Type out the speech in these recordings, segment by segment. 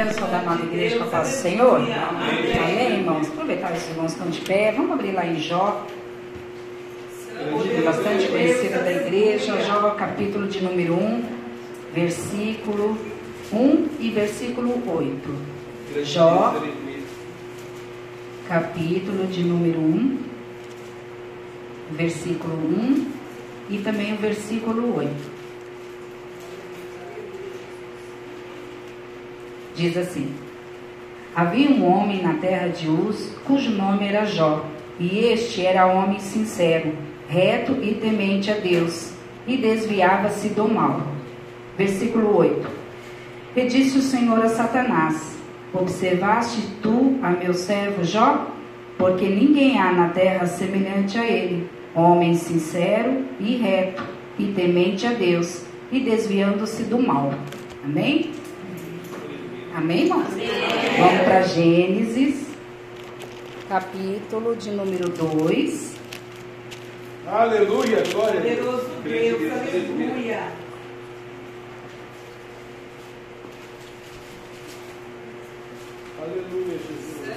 Quero saudar a amada igreja com a paz do Senhor. Amém, irmãos? Aproveitar os irmãos estão de pé. Vamos abrir lá em Jó. Bastante conhecido da igreja. Jó, capítulo de número 1, versículo 1 e versículo 8. Jó, capítulo de número 1, versículo 1 e também o versículo 8. Diz assim: Havia um homem na terra de Uz, cujo nome era Jó, e este era homem sincero, reto e temente a Deus, e desviava-se do mal. Versículo 8: E disse o Senhor a Satanás: Observaste tu a meu servo Jó? Porque ninguém há na terra semelhante a ele, homem sincero e reto, e temente a Deus, e desviando-se do mal. Amém? Amém, irmãos? Vamos para Gênesis, capítulo de número 2. Aleluia, glória. Poderoso Deus, aleluia. Aleluia, Jesus.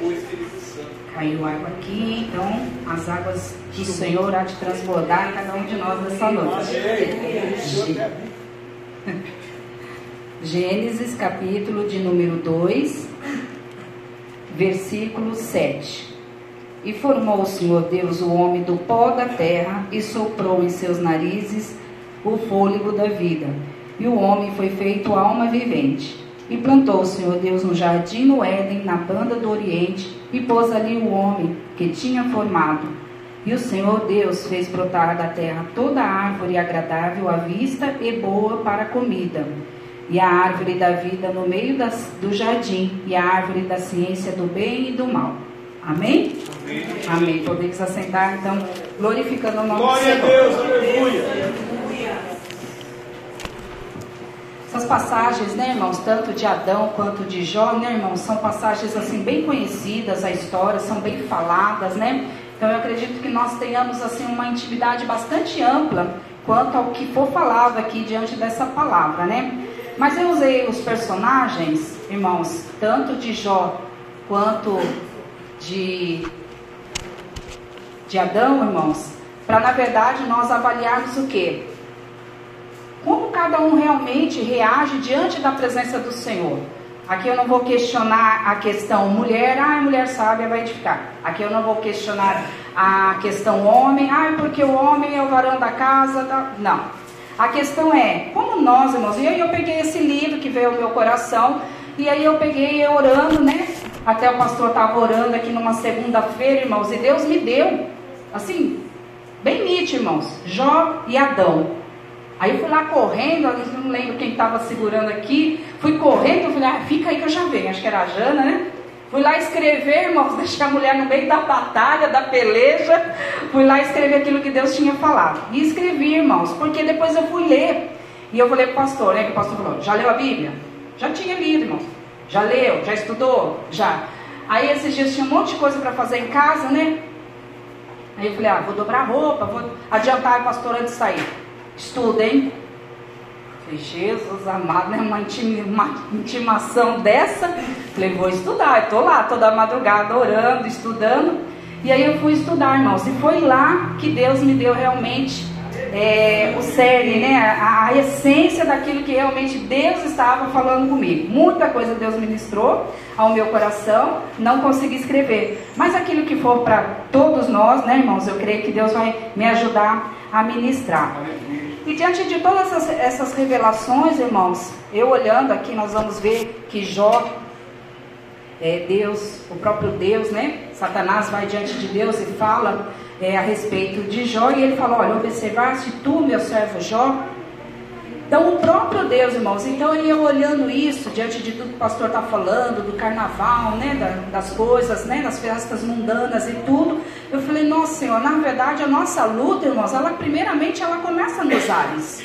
O Espírito Santo. Caiu água aqui, então as águas do Senhor há de transbordar cada um de nós nessa noite. Amém. Gênesis capítulo de número 2, versículo 7. E formou o Senhor Deus o homem do pó da terra e soprou em seus narizes o fôlego da vida. E o homem foi feito alma vivente. E plantou o Senhor Deus um jardim no Éden, na banda do Oriente, e pôs ali o homem que tinha formado. E o Senhor Deus fez brotar da terra toda árvore agradável à vista e boa para a comida e a árvore da vida no meio das, do jardim, e a árvore da ciência do bem e do mal. Amém? Amém. Amém. Podemos assentar, então, glorificando o nome Glória a do Senhor. Deus, aleluia. Essas passagens, né, irmãos, tanto de Adão quanto de Jó, né, irmãos, são passagens assim bem conhecidas, a história, são bem faladas, né? Então eu acredito que nós tenhamos assim uma intimidade bastante ampla quanto ao que for falado aqui diante dessa palavra, né? Mas eu usei os personagens, irmãos, tanto de Jó quanto de, de Adão, irmãos, para na verdade nós avaliarmos o que? Como cada um realmente reage diante da presença do Senhor. Aqui eu não vou questionar a questão mulher, ah, mulher sábia vai edificar. Aqui eu não vou questionar a questão homem, ah, porque o homem é o varão da casa. Tá? Não. A questão é, como nós, irmãos, e aí eu peguei esse livro que veio ao meu coração, e aí eu peguei orando, né? Até o pastor estava orando aqui numa segunda-feira, irmãos, e Deus me deu, assim, bem nítido, irmãos, Jó e Adão. Aí eu fui lá correndo, eu não lembro quem estava segurando aqui, fui correndo, eu falei, ah, fica aí que eu já venho, acho que era a Jana, né? Fui lá escrever, irmãos, deixei a mulher no meio da batalha, da peleja. Fui lá escrever aquilo que Deus tinha falado. E escrevi, irmãos, porque depois eu fui ler. E eu falei para o pastor, né? Que o pastor falou: já leu a Bíblia? Já tinha lido, irmãos. Já leu? Já estudou? Já. Aí esses dias tinha um monte de coisa para fazer em casa, né? Aí eu falei: ah, vou dobrar a roupa, vou adiantar o pastor antes de sair. Estuda, hein? Falei, Jesus amado, né? Uma, intima, uma intimação dessa. Falei, vou estudar. Estou lá toda madrugada orando, estudando. E aí eu fui estudar, irmãos. E foi lá que Deus me deu realmente é, o cerne, né? A, a, essência daquilo que realmente Deus estava falando comigo. Muita coisa Deus ministrou ao meu coração, não consegui escrever. Mas aquilo que for para todos nós, né, irmãos? Eu creio que Deus vai me ajudar a ministrar. E diante de todas essas, essas, revelações, irmãos, eu olhando aqui, nós vamos ver que Jó, é, Deus, o próprio Deus, né? Satanás vai diante de Deus e fala é, a respeito de Jó, e ele fala: Olha, observaste tu, meu servo Jó, então, o próprio Deus, irmãos, então ia olhando isso diante de tudo que o pastor está falando, do carnaval, né, da, das coisas, né, das festas mundanas e tudo. Eu falei, nossa Senhor, na verdade a nossa luta, irmãos, ela primeiramente ela começa nos ares.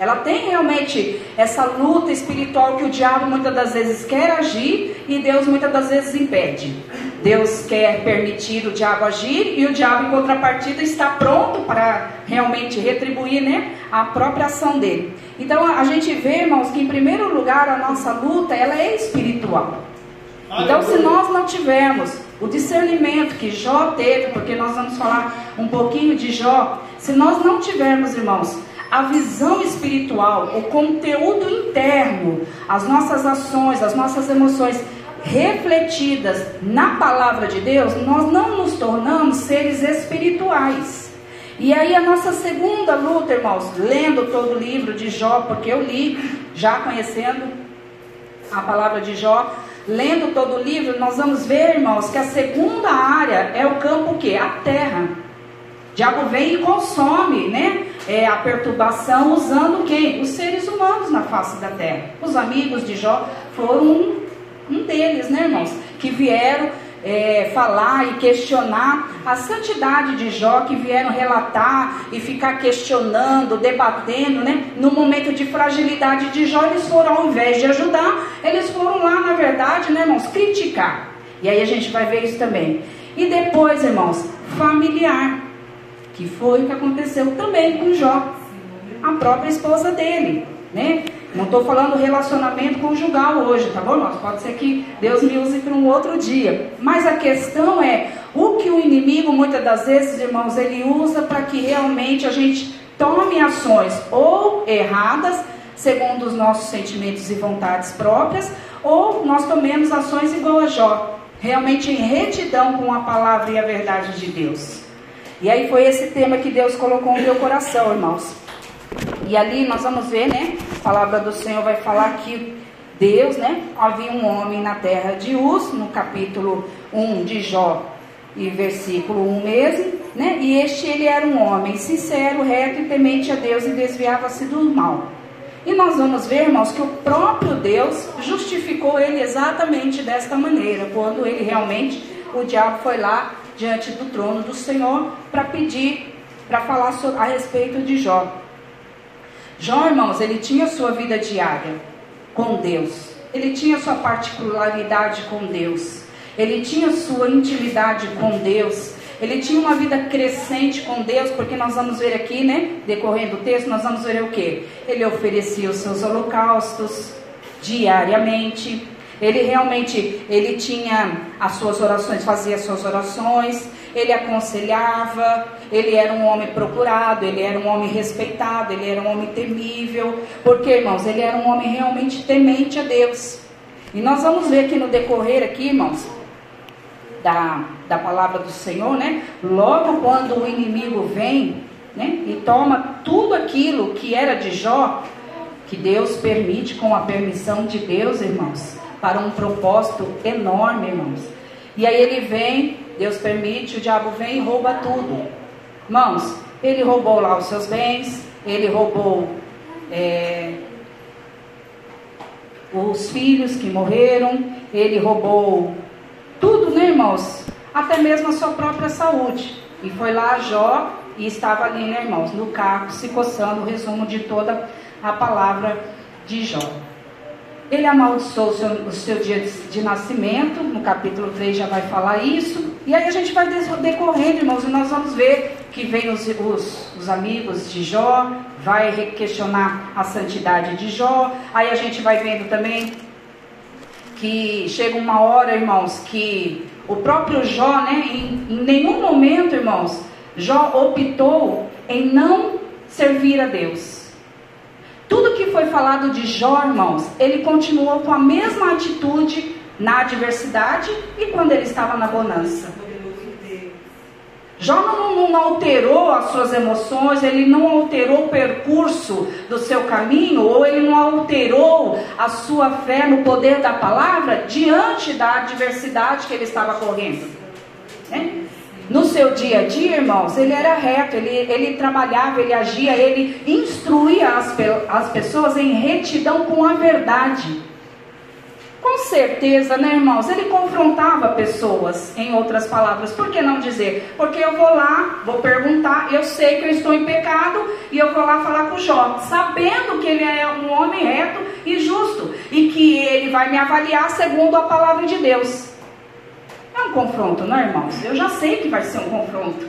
Ela tem realmente essa luta espiritual que o diabo muitas das vezes quer agir e Deus muitas das vezes impede. Deus quer permitir o diabo agir e o diabo, em contrapartida, está pronto para realmente retribuir né, a própria ação dele. Então a gente vê, irmãos, que em primeiro lugar a nossa luta ela é espiritual. Então, se nós não tivermos o discernimento que Jó teve, porque nós vamos falar um pouquinho de Jó, se nós não tivermos, irmãos, a visão espiritual, o conteúdo interno, as nossas ações, as nossas emoções refletidas na palavra de Deus, nós não nos tornamos seres espirituais. E aí a nossa segunda luta, irmãos, lendo todo o livro de Jó, porque eu li, já conhecendo a palavra de Jó, lendo todo o livro, nós vamos ver, irmãos, que a segunda área é o campo que? A terra. O diabo vem e consome, né? É, a perturbação usando quem? Os seres humanos na face da terra. Os amigos de Jó foram um um deles, né, irmãos? Que vieram é, falar e questionar a santidade de Jó, que vieram relatar e ficar questionando, debatendo, né? No momento de fragilidade de Jó, eles foram, ao invés de ajudar, eles foram lá, na verdade, né, irmãos, criticar. E aí a gente vai ver isso também. E depois, irmãos, familiar, que foi o que aconteceu também com Jó, a própria esposa dele, né? Não estou falando relacionamento conjugal hoje, tá bom, irmãos? Pode ser que Deus me use para um outro dia. Mas a questão é o que o inimigo, muitas das vezes, irmãos, ele usa para que realmente a gente tome ações ou erradas, segundo os nossos sentimentos e vontades próprias, ou nós tomemos ações igual a Jó, realmente em retidão com a palavra e a verdade de Deus. E aí foi esse tema que Deus colocou no meu coração, irmãos. E ali nós vamos ver, né? A palavra do Senhor vai falar que Deus, né? Havia um homem na terra de Uz, no capítulo 1 de Jó, e versículo 1 mesmo, né? E este ele era um homem sincero, reto e temente a Deus e desviava-se do mal. E nós vamos ver, irmãos, que o próprio Deus justificou ele exatamente desta maneira, quando ele realmente, o diabo foi lá diante do trono do Senhor para pedir, para falar a respeito de Jó. Jó, irmãos, ele tinha sua vida diária com Deus. Ele tinha sua particularidade com Deus. Ele tinha sua intimidade com Deus. Ele tinha uma vida crescente com Deus, porque nós vamos ver aqui, né? Decorrendo o texto, nós vamos ver o que? Ele oferecia os seus holocaustos diariamente. Ele realmente, ele tinha as suas orações, fazia as suas orações, ele aconselhava, ele era um homem procurado, ele era um homem respeitado, ele era um homem temível. Porque, irmãos, ele era um homem realmente temente a Deus. E nós vamos ver aqui no decorrer aqui, irmãos, da, da palavra do Senhor, né? Logo quando o inimigo vem, né? E toma tudo aquilo que era de Jó, que Deus permite com a permissão de Deus, irmãos, para um propósito enorme, irmãos. E aí ele vem, Deus permite, o diabo vem e rouba tudo. Irmãos, ele roubou lá os seus bens, ele roubou é, os filhos que morreram, ele roubou tudo, né, irmãos? Até mesmo a sua própria saúde. E foi lá Jó e estava ali, né, irmãos, no carro, se coçando o resumo de toda a palavra de Jó. Ele amaldiçoou o seu, o seu dia de, de, nascimento, no capítulo 3 já vai falar isso. E aí a gente vai decorrendo, irmãos, e nós vamos ver que vem os, os, os amigos de Jó, vai questionar a santidade de Jó. Aí a gente vai vendo também que chega uma hora, irmãos, que o próprio Jó, né, em, em nenhum momento, irmãos, Jó optou em não servir a Deus. Foi falado de Jó, irmãos, ele continuou com a mesma atitude na adversidade e quando ele estava na bonança. Jó não, não, não, alterou as suas emoções, ele não alterou o percurso do seu caminho, ou ele não alterou a sua fé no poder da palavra diante da adversidade que ele estava correndo. Né? No seu dia a dia, irmãos, ele era reto, ele, ele trabalhava, ele agia, ele instruía as, as pessoas em retidão com a verdade. Com certeza, né, irmãos? Ele confrontava pessoas, em outras palavras. Por que não dizer? Porque eu vou lá, vou perguntar, eu sei que eu estou em pecado e eu vou lá falar com Jó, sabendo que ele é um homem reto e justo e que ele vai me avaliar segundo a palavra de Deus. Um confronto, não é, irmãos? Eu já sei que vai ser um confronto.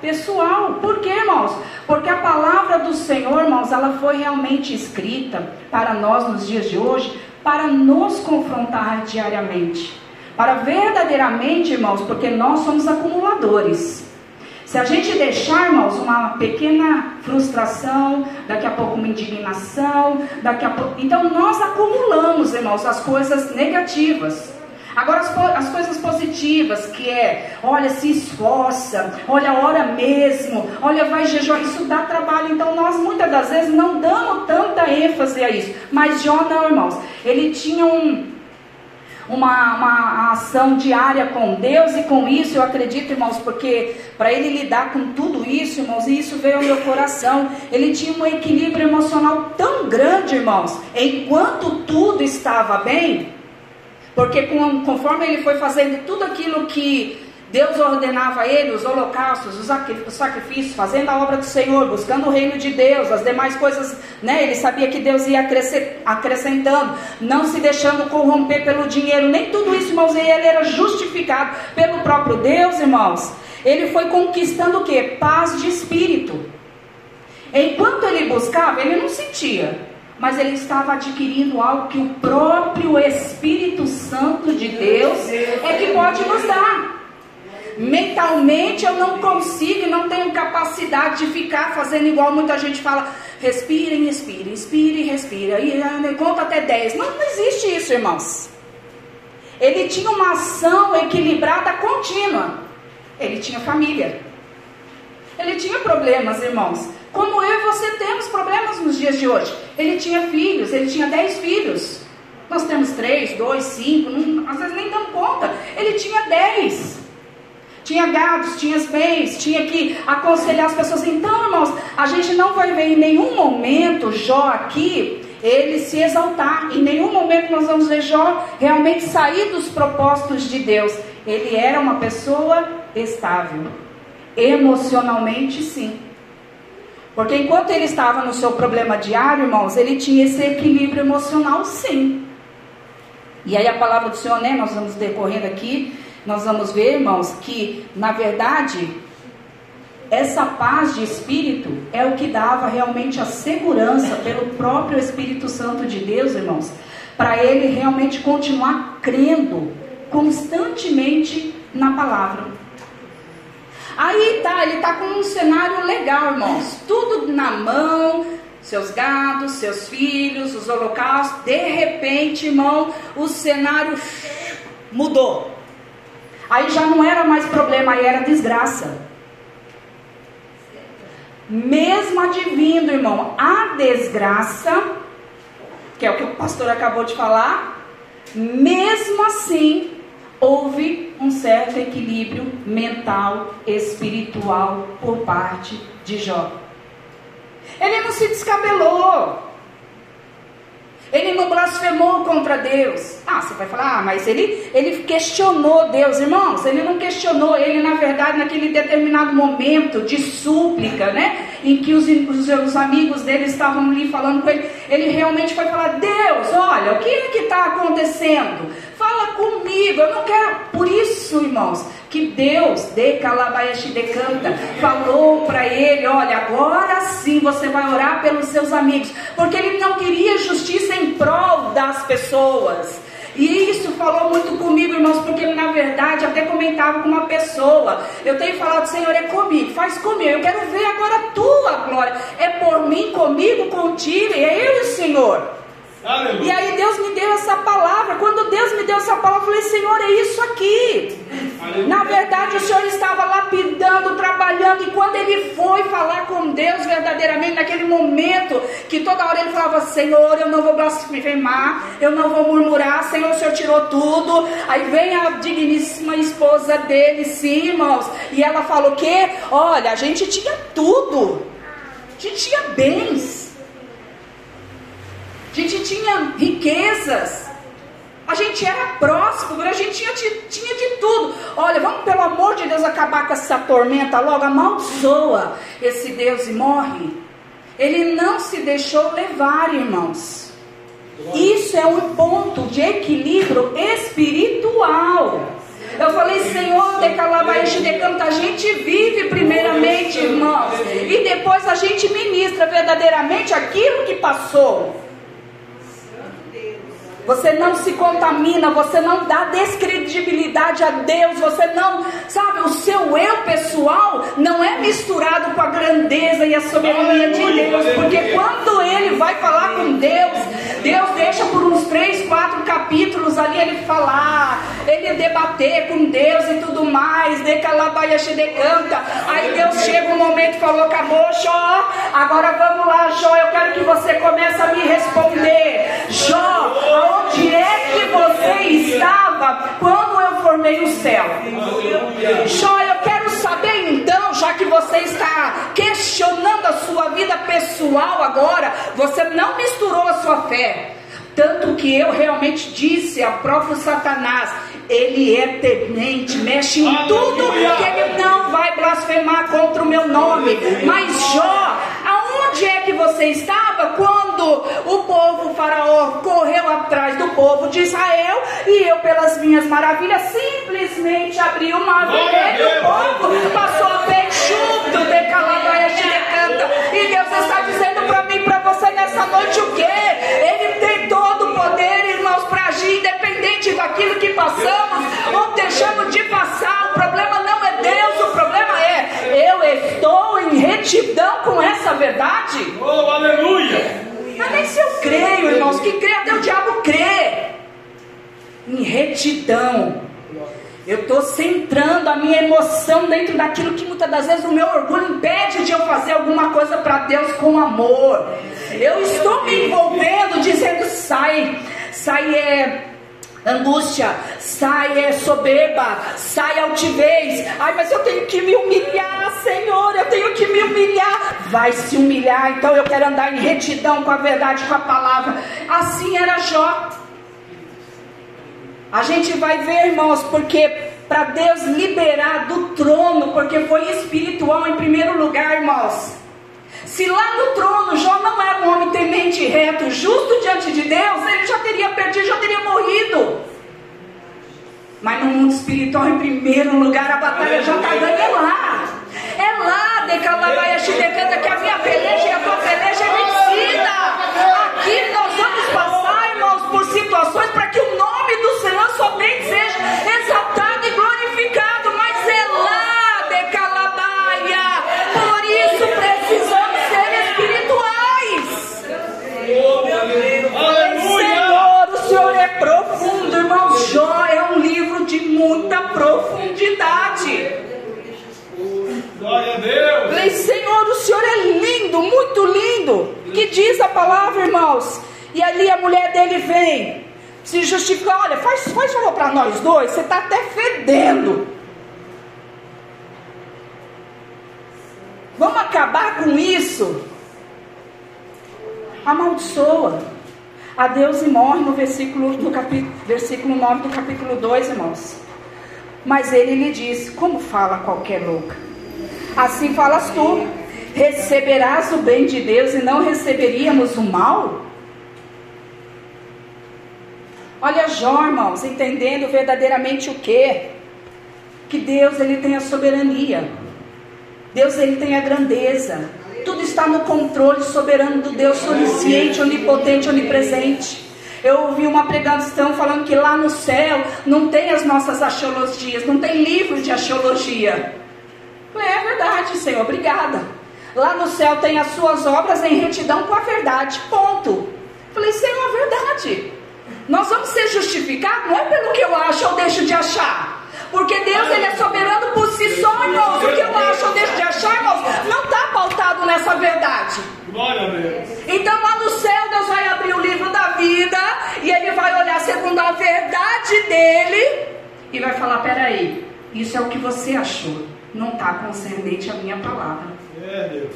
Pessoal, por quê, irmãos? Porque a palavra do Senhor, irmãos, ela foi realmente escrita para nós nos dias de hoje para nos confrontar diariamente. Para verdadeiramente, irmãos, porque nós somos acumuladores. Se a gente deixar, irmãos, uma pequena frustração, daqui a pouco uma indignação, daqui a pouco. Então nós acumulamos, irmãos, as coisas negativas. Agora as, as, coisas positivas, que é, olha, se esforça, olha, ora mesmo, olha, vai jejuar, isso dá trabalho. Então nós muitas das vezes não damos tanta ênfase a isso. Mas Jó não, irmãos. Ele tinha um, uma, uma ação diária com Deus e com isso eu acredito, irmãos, porque para ele lidar com tudo isso, irmãos, e isso veio ao meu coração, ele tinha um equilíbrio emocional tão grande, irmãos, enquanto tudo estava bem, porque conforme ele foi fazendo tudo aquilo que Deus ordenava a ele, os holocaustos, os sacrifícios, fazendo a obra do Senhor, buscando o reino de Deus, as demais coisas, né? Ele sabia que Deus ia acrescentando, não se deixando corromper pelo dinheiro, nem tudo isso, irmãos, ele era justificado pelo próprio Deus, irmãos. Ele foi conquistando o que? Paz de espírito. Enquanto ele buscava, ele não sentia, mas ele estava adquirindo algo que o próprio Espírito Santo de Deus é que pode nos dar. Mentalmente eu não consigo, não tenho capacidade de ficar fazendo igual muita gente fala, respira expira, inspira e respira, e ah, conta até 10. Não, não existe isso, irmãos. Ele tinha uma ação equilibrada contínua. Ele tinha família. Ele tinha problemas, irmãos. Como eu e você temos problemas nos dias de hoje. Ele tinha filhos, ele tinha dez filhos. Nós temos três, dois, cinco, não, às vezes nem damos conta. Ele tinha dez. Tinha gados, tinha bens, tinha que aconselhar as pessoas. Então, irmãos, a gente não vai ver em nenhum momento Jó aqui ele se exaltar. Em nenhum momento nós vamos ver Jó realmente sair dos propósitos de Deus. Ele era uma pessoa estável. Emocionalmente, sim. Porque enquanto ele estava no seu problema diário, irmãos, ele tinha esse equilíbrio emocional, sim. E aí a palavra do Senhor, né, nós vamos decorrendo aqui, nós vamos ver, irmãos, que na verdade essa paz de espírito é o que dava realmente a segurança pelo próprio Espírito Santo de Deus, irmãos, para ele realmente continuar crendo constantemente na palavra. Aí tá, ele tá com um cenário legal, irmãos. Tudo na mão, seus gados, seus filhos, os holocaustos. De repente, irmão, o cenário mudou. Aí já não era mais problema, aí era desgraça. Mesmo advindo, irmão, a desgraça, que é o que o pastor acabou de falar, mesmo assim, houve um certo equilíbrio mental, espiritual por parte de Jó. Ele não se descabelou. Ele não blasfemou contra Deus. Ah, você vai falar, ah, mas ele, ele questionou Deus, irmãos. Ele não questionou, ele, na verdade, naquele determinado momento de súplica, né? Em que os, os, os amigos dele estavam ali falando com ele, ele realmente foi falar: Deus, olha, o que é que está acontecendo? Fala comigo, eu não quero. Por isso, irmãos, que Deus, de Calabayashi de Canta, falou para ele: olha, agora sim você vai orar pelos seus amigos, porque ele não queria justiça em prol das pessoas. E isso falou muito comigo, irmãos, porque ele, na verdade, até comentava com uma pessoa. Eu tenho falado, Senhor, é comigo, faz comigo. Eu quero ver agora a tua glória. É por mim, comigo, contigo, é eu e o Senhor. Aleluia. E aí Deus me deu essa palavra. Quando Deus me deu essa palavra, eu falei, Senhor, é isso aqui. Aleluia. Na verdade, o Senhor estava lapidando, trabalhando, e quando ele foi falar com Deus verdadeiramente, naquele momento, que toda hora ele falava, Senhor, eu não vou blasfemar, eu não vou murmurar, Senhor, o Senhor tirou tudo. Aí vem a digníssima esposa dele, sim, irmãos, e ela falou que, olha, a gente tinha tudo, a gente tinha bens. A gente tinha riquezas. A gente era próspero, a gente tinha, tinha de tudo. Olha, vamos pelo amor de Deus acabar com essa tormenta logo, amaldiçoa esse Deus e morre. Ele não se deixou levar, irmãos. Isso é um ponto de equilíbrio espiritual. Eu falei, Senhor, decalabaixo de canto, a gente vive primeiramente, irmãos, e depois a gente ministra verdadeiramente aquilo que passou. Você não se contamina, você não dá descredibilidade a Deus, você não, sabe, o seu eu pessoal não é misturado com a grandeza e a soberania de Deus, porque quando ele vai falar com Deus, Deus deixa por uns três, quatro capítulos ali ele falar, ele debater com Deus e tudo mais, de calabaiaxe de canta. Aí Deus chega um momento e falou: acabou, Jó, agora vamos lá, Jó, eu quero que você comece a me responder. Jó, Onde é que você estava quando eu formei o céu? Jó, eu quero saber você está questionando a sua vida pessoal agora, você não misturou a sua fé. Tanto que eu realmente disse ao próprio Satanás: ele é temente, mexe em tudo, que ele não vai blasfemar contra o meu nome. Mas Jó, aonde é que você estava quando o povo faraó correu atrás do povo de Israel e eu, pelas minhas maravilhas, simplesmente abri o mar vermelho o povo passou a pé enxuto, de calabaias de decanta. E Deus está dizendo para mim, para você nessa noite o quê? Ele tem todo o poder, irmãos, para agir, independente daquilo que passamos ou deixamos de passar. O problema não é Deus, o problema é eu estou em retidão com essa verdade. Oh, aleluia! Mas nem se eu creio, irmãos, que crê até o diabo crê. Em retidão. Eu estou centrando a minha emoção dentro daquilo que muitas das vezes o meu orgulho impede de eu fazer alguma coisa para Deus com amor. Eu estou me envolvendo, dizendo: sai, sai é angústia, sai é soberba, sai altivez. Ai, mas eu tenho que me humilhar, Senhor, eu tenho que me humilhar. Vai se humilhar, então eu quero andar em retidão com a verdade, com a palavra. Assim era Jó. A gente vai ver, irmãos, porque para Deus liberar do trono, porque foi espiritual em primeiro lugar, irmãos. Se lá no trono Jó não era um homem temente reto, justo diante de Deus, ele já teria perdido, já teria morrido. Mas no mundo espiritual, em primeiro lugar, a batalha já está ganha lá. É lá, Decalabaia Xidecanta, que a minha peleja e a tua peleja é vencida. Aqui nós vamos passar, irmãos, por situações para que o nome do Senhor somente seja exaltado profundidade. Glória a Deus! Falei, Senhor, o Senhor é lindo, muito lindo. Que diz a palavra, irmãos. E ali a mulher dele vem, se justifica. Olha, faz, faz favor para nós dois, você está até fedendo. Vamos acabar com isso. Amaldiçoa a Deus e morre no versículo, no capítulo, versículo 9 do capítulo 2, irmãos. Mas ele lhe disse: Como fala qualquer louca? Assim falas tu: Receberás o bem de Deus e não receberíamos o mal? Olha Jó, irmãos, entendendo verdadeiramente o que? Que Deus ele tem a soberania. Deus ele tem a grandeza. Tudo está no controle soberano do Deus onisciente, onipotente, onipresente. Eu ouvi uma pregação falando que lá no céu não tem as nossas axiologias, não tem livro de axiologia. É verdade, Senhor, obrigada. Lá no céu tem as suas obras em retidão com a verdade. Ponto. Falei, Senhor, é verdade. Nós vamos ser justificados, não é pelo que eu acho ou deixo de achar. Porque Deus ele é soberano por si só, irmãos. O que eu acho ou deixo de achar, irmãos, não está pautado nessa verdade. Glória a Deus! Então lá no céu Deus vai abrir o livro da vida e ele vai olhar segundo a verdade dele e vai falar: peraí, isso é o que você achou, não está concernente à minha palavra. É, Deus.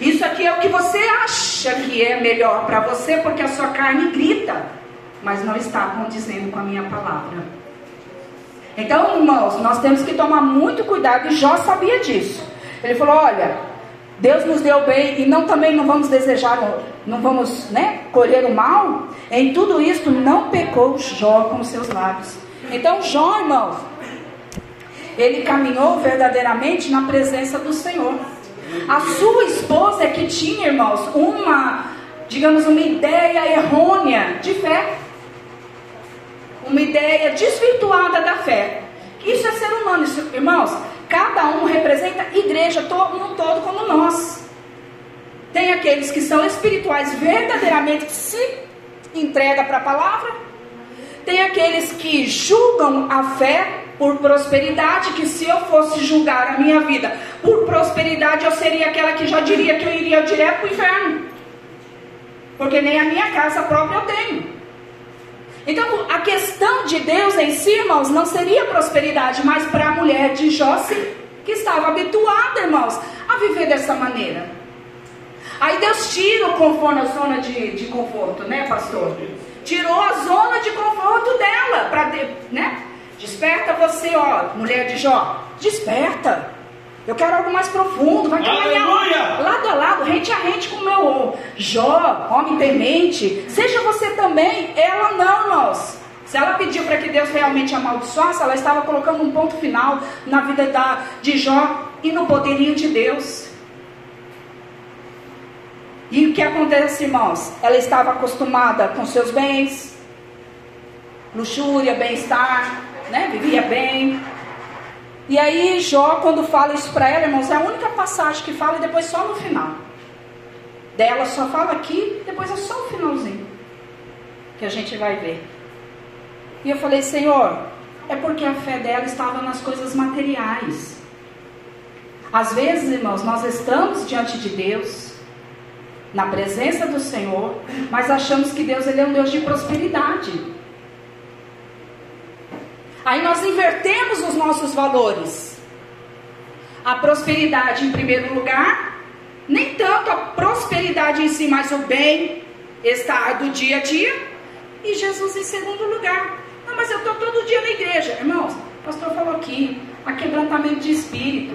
Isso aqui é o que você acha que é melhor para você, porque a sua carne grita. mas não está condizendo com a minha palavra. Então, irmãos, nós temos que tomar muito cuidado, e Jó sabia disso. Ele falou: olha, Deus nos deu bem e não também não vamos desejar, não vamos né, colher o mal. Em tudo isto não pecou Jó com seus lábios. Então, Jó, irmãos, ele caminhou verdadeiramente na presença do Senhor. A sua esposa é que tinha, irmãos, uma, digamos, uma ideia errônea de fé. Uma ideia desvirtuada da fé. Isso é ser humano, isso, irmãos. Cada um representa igreja todo, todo como nós. Tem aqueles que são espirituais verdadeiramente que se entrega para a palavra. Tem aqueles que julgam a fé por prosperidade, que se eu fosse julgar a minha vida por prosperidade, eu seria aquela que já diria que eu iria direto para o inferno. Porque nem a minha casa própria eu tenho. Então, a questão de Deus em si, irmãos, não seria prosperidade, mas para a mulher de Jó, que estava habituada, irmãos, a viver dessa maneira. Aí Deus tira o conforto, a zona de, de conforto, né, pastor? Tirou a zona de conforto dela, para, né? Desperta você, ó, mulher de Jó. Desperta. Eu quero algo mais profundo. Vai caminhar lado a lado, rente a rente com o meu Jó, homem temente. Seja você também. Ela não, irmãos. Se ela pediu para que Deus realmente amaldiçoasse, ela estava colocando um ponto final na vida da, de Jó e no poderio de Deus. E o que acontece, irmãos? Ela estava acostumada com seus bens, luxúria, bem-estar, né? Vivia bem. E aí Jó, quando fala isso para ela, irmãos, é a única passagem que fala e depois só no final. Dela só fala aqui, depois é só o finalzinho. Que a gente vai ver. E eu falei, Senhor, é porque a fé dela estava nas coisas materiais. Às vezes, irmãos, nós estamos diante de Deus, na presença do Senhor, mas achamos que Deus ele é um Deus de prosperidade. Aí nós invertemos os nossos valores. A prosperidade em primeiro lugar, nem tanto a prosperidade em si, mas o bem-estar do dia a dia. E Jesus em segundo lugar. Não, mas eu estou todo dia na igreja. Irmãos, o pastor falou aqui, a quebrantamento de espírito.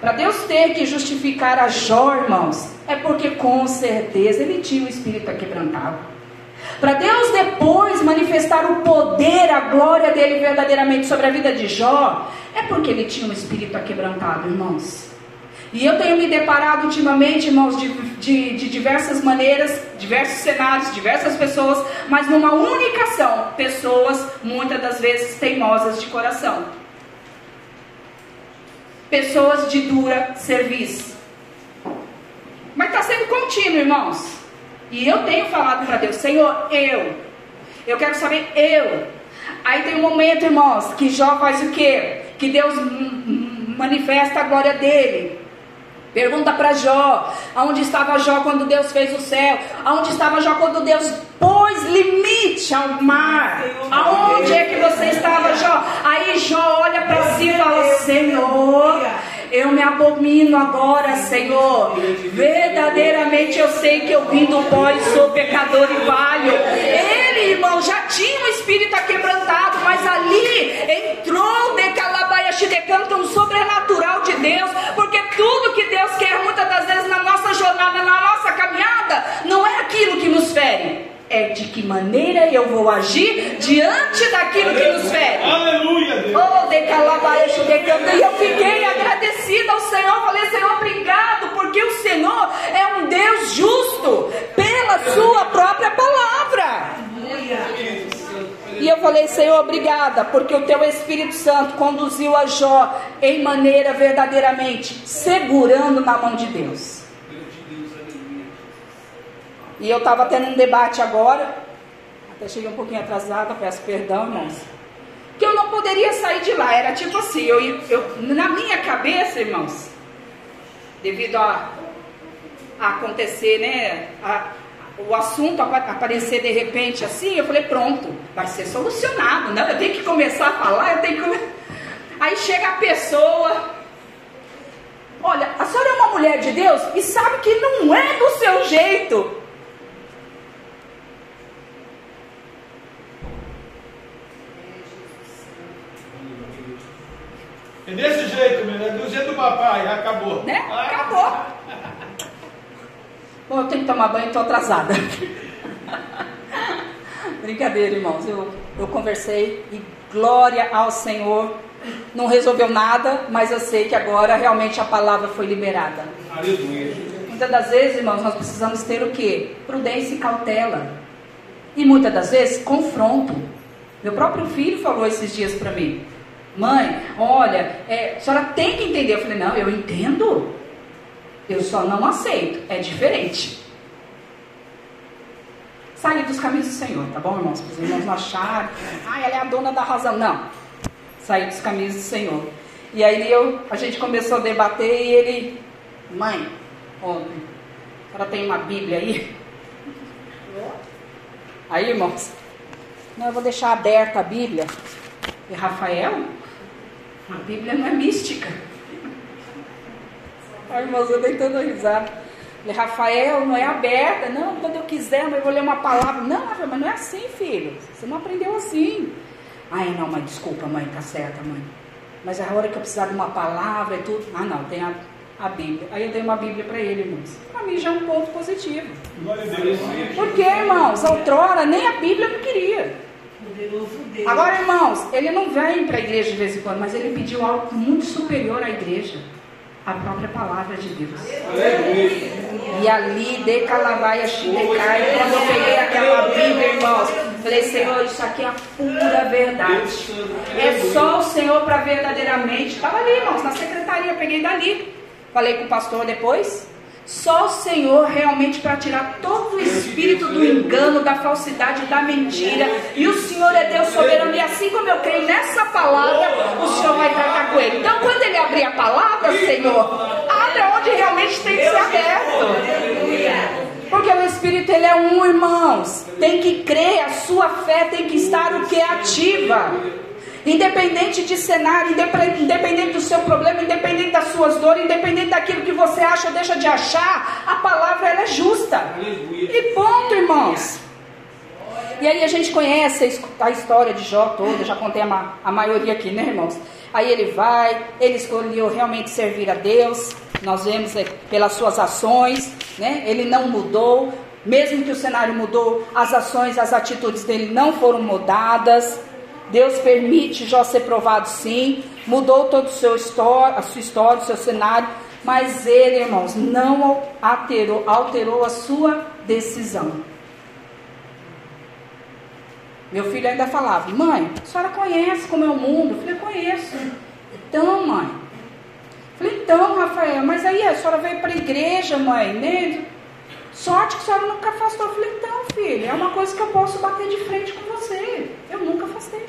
Para Deus ter que justificar a Jó, irmãos, é porque com certeza ele tinha o espírito quebrantado. Para Deus depois manifestar o poder, a glória dele verdadeiramente sobre a vida de Jó, é porque ele tinha um espírito aquebrantado, irmãos. E eu tenho me deparado ultimamente, irmãos, de, de, de, diversas maneiras, diversos cenários, diversas pessoas, mas numa única ação, pessoas muitas das vezes teimosas de coração. Pessoas de dura serviço. Mas está sendo contínuo, irmãos. E eu tenho falado para Deus, Senhor, eu. Eu quero saber eu. Aí tem um momento, irmãos, que Jó faz o quê? Que Deus manifesta a glória dele. Pergunta para Jó, aonde estava Jó quando Deus fez o céu? Aonde estava Jó quando Deus pôs limite ao mar? Aonde é que você estava, Jó? Aí Jó olha para si e fala: Senhor, eu me abomino agora, Senhor. Verdadeiramente eu sei que eu vim do pó e sou pecador e falho. Ele, irmão, já tinha um espírito quebrantado, mas ali entrou de calabaia decanta um sobrenatural de Deus, porque tudo que Deus quer muitas das vezes na nossa jornada, na nossa caminhada, não é aquilo que nos fere é de que maneira eu vou agir diante daquilo que nos fere. Aleluia, Deus. Oh. E eu fiquei agradecida ao Senhor. Falei, Senhor, obrigado, porque o Senhor é um Deus justo pela sua própria palavra. E eu falei, Senhor, obrigada, porque o teu Espírito Santo conduziu a Jó em maneira verdadeiramente segurando na mão de Deus. E eu estava tendo um debate agora, até cheguei um pouquinho atrasada, peço perdão, irmãos. Que eu não poderia sair de lá, era tipo assim, eu, eu na minha cabeça, irmãos, devido a, a acontecer, né, a, o assunto aparecer de repente assim, eu falei, pronto, vai ser solucionado, não, eu tenho que começar a falar, eu tenho que Aí chega a pessoa, olha, a senhora é uma mulher de Deus e sabe que não é do seu jeito. É desse jeito mesmo, é do jeito do papai, acabou. Né? Acabou. Bom, eu tenho que tomar banho, estou atrasada. Brincadeira, irmãos. Eu, eu conversei e glória ao Senhor. Não resolveu nada, mas eu sei que agora realmente a palavra foi liberada. Aleluia. Muitas das vezes, irmãos, nós precisamos ter o quê? Prudência e cautela. E muitas das vezes, confronto. Meu próprio filho falou esses dias para mim: Mãe, olha, é, a senhora tem que entender. Eu falei: Não, eu entendo. Eu só não aceito. É diferente. Saia dos caminhos do Senhor, tá bom, irmãos? Para os irmãos não acharem, ah, ela é a dona da razão. Não. Sair dos caminhos do Senhor. E aí eu, a gente começou a debater e ele, mãe, ontem, a senhora tem uma Bíblia aí? Aí, irmãos, não, eu vou deixar aberta a Bíblia. E Rafael, a Bíblia não é mística. Ai, irmãos, eu tentando risar. Falei, Rafael, não é aberta. Não, quando eu quiser, eu vou ler uma palavra. Não, Rafael, mas não é assim, filho. Você não aprendeu assim. Ai, não, mãe, desculpa, mãe, tá certa, mãe. Mas a hora que eu precisar de uma palavra e tudo. Ah, não, tem a, a Bíblia. Aí eu dei uma Bíblia para ele, irmãos. Para mim já é um ponto positivo. A Deus. Porque, irmãos, outrora nem a Bíblia não queria. Poderoso Deus. Agora, irmãos, ele não vem para a igreja de vez em quando, mas ele pediu algo muito superior à igreja. A própria palavra de Deus. Aleluia. E ali, de Calavaia, Shidecai, quando eu peguei aquela Bíblia, irmãos, falei, Senhor, isso aqui é a pura verdade. É só o Senhor para verdadeiramente. Estava ali, irmãos, na secretaria, peguei dali. Falei com o pastor depois. Só o Senhor realmente para tirar todo o espírito do engano, da falsidade, da mentira. E o Senhor é Deus soberano. E assim como eu creio nessa palavra, o Senhor vai tratar com ele. Então, quando ele abrir a palavra, Senhor, abre onde realmente tem que ser aberto. Porque o Espírito ele é um, irmãos. Tem que crer, a sua fé tem que estar o que ativa. Independente de cenário, independente do seu problema, independente das suas dores, independente daquilo que você acha ou deixa de achar, a palavra ela é justa. E ponto, irmãos. E aí a gente conhece a his- a história de Jó toda, já contei a, a maioria aqui, né, irmãos? Aí ele vai, ele escolheu realmente servir a Deus. Nós vemos é, pelas suas ações, né? Ele não mudou, mesmo que o cenário mudou, as ações, as atitudes dele não foram mudadas. Deus permite Jó ser provado sim, mudou história, a sua história, o seu cenário, mas ele, irmãos, não alterou, alterou a sua decisão. Meu filho ainda falava, mãe, a senhora conhece como é o mundo? Eu falei, conheço. Então, mãe. Eu falei, então, Rafael, mas aí a senhora veio para a igreja, mãe, né? Sorte que a senhora nunca afastou. Eu falei, então, filho, é uma coisa que eu posso bater de frente com você. Eu nunca afastei.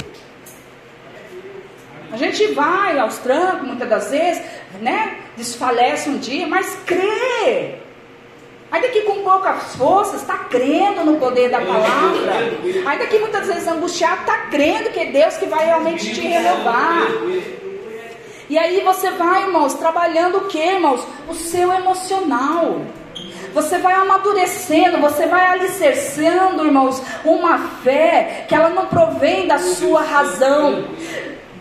A gente vai aos trancos, muitas das vezes, né? Desfalece um dia, mas crê. Ainda que com poucas forças, está crendo no poder da palavra. Ainda que muitas vezes angustiado, está crendo que é Deus que vai realmente te renovar. E aí você vai, irmãos, trabalhando o que, irmãos? O seu emocional. Você vai amadurecendo, você vai alicerçando, irmãos, uma fé que ela não provém da sua razão.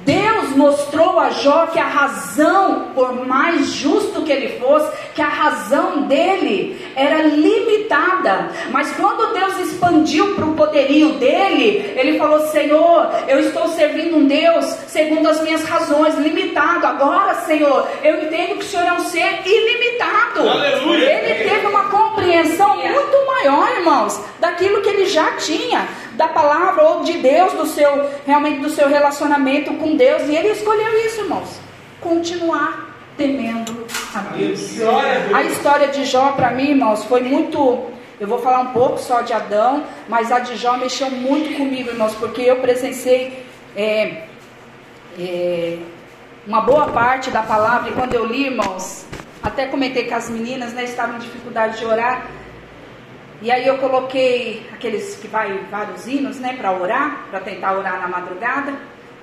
Deus mostrou a Jó que a razão, por mais justo que ele fosse, que a razão dele era limitada. Mas quando Deus expandiu para o poderio dele, ele falou: Senhor, eu estou servindo um Deus segundo as minhas razões, limitado. Agora, Senhor, eu entendo que o Senhor é um ser ilimitado. Aleluia. Ele teve uma compreensão muito maior, irmãos, daquilo que ele já tinha da palavra ou de Deus, do seu realmente do seu relacionamento com Deus, e ele escolheu isso, irmãos. Continuar temendo a Deus. A história de Jó para mim, irmãos, foi muito. Eu vou falar um pouco só de Adão, mas a de Jó mexeu muito comigo, irmãos, porque eu presenciei é, é, uma boa parte da palavra e quando eu li, irmãos, até comentei com as meninas, né, estavam em dificuldade de orar. E aí eu coloquei aqueles que vai vários hinos, né, para orar, para tentar orar na madrugada.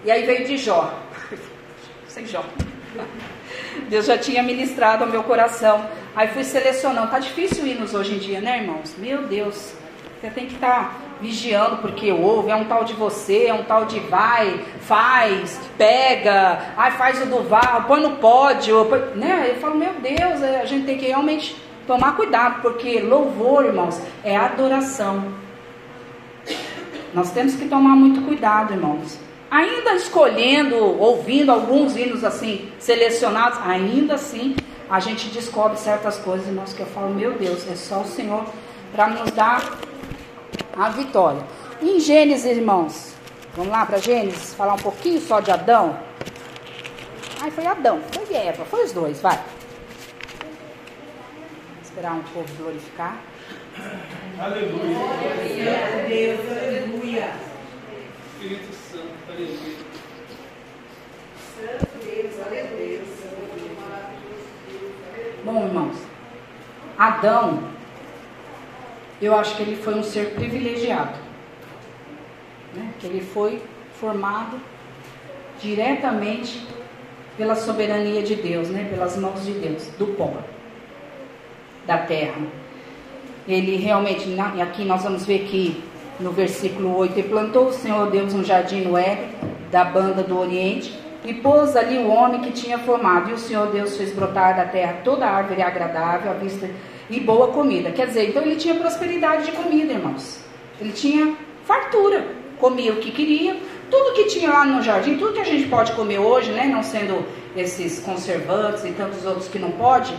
E aí veio de Jó. Sem Jó. Deus já tinha ministrado ao meu coração. Aí fui selecionando. Tá difícil hinos hoje em dia, né, irmãos? Meu Deus. Você tem que estar vigiando porque ouve, é um tal de você, é um tal de vai, faz, pega, ai faz o do VAR, põe no pódio, põe, né? Eu falo, meu Deus, é, a gente tem que realmente tomar cuidado, porque louvor, irmãos, é adoração. Nós temos que tomar muito cuidado, irmãos. Ainda escolhendo, ouvindo alguns hinos assim, selecionados, ainda assim a gente descobre certas coisas, irmãos, que eu falo, meu Deus, é só o Senhor para nos dar a vitória. Em Gênesis, irmãos, vamos lá para Gênesis, falar um pouquinho só de Adão. Ai, foi Adão, foi Eva, foi os dois, vai. Esperar um pouco glorificar. Aleluia. Deus, aleluia. Espírito Santo, aleluia. Santo Deus, aleluia. Bom, irmãos, Adão, eu acho que ele foi um ser privilegiado. Né? Que ele foi formado diretamente pela soberania de Deus, né? pelas mãos de Deus, do pó, da terra. Ele realmente, aqui nós vamos ver que no versículo 8, ele plantou o Senhor Deus um jardim no Éden, da banda do Oriente, e pôs ali o homem que tinha formado. E o Senhor Deus fez brotar da terra toda árvore agradável à vista e boa comida. Quer dizer, então ele tinha prosperidade de comida, irmãos. Ele tinha fartura, comia o que queria. Tudo que tinha lá no jardim, tudo que a gente pode comer hoje, né, não sendo esses conservantes e tantos outros que não pode,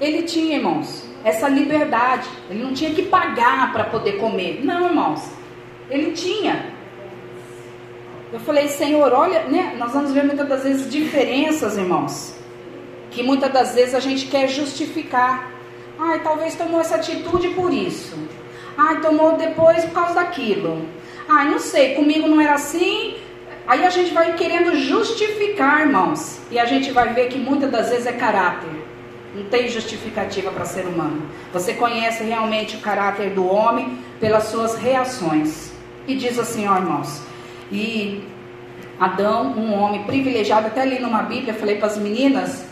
ele tinha, irmãos, essa liberdade. Ele não tinha que pagar para poder comer. Não, irmãos. Ele tinha. Eu falei, Senhor, olha, né? Nós vamos ver muitas das vezes diferenças, irmãos. Que muitas das vezes a gente quer justificar. Ai, talvez tomou essa atitude por isso. Ai, tomou depois por causa daquilo. Ai, não sei, comigo não era assim. Aí a gente vai querendo justificar, irmãos. E a gente vai ver que muitas das vezes é caráter. Não tem justificativa para ser humano. Você conhece realmente o caráter do homem pelas suas reações. E diz assim, ó irmãos. E Adão, um homem privilegiado, até ali numa Bíblia, falei para as meninas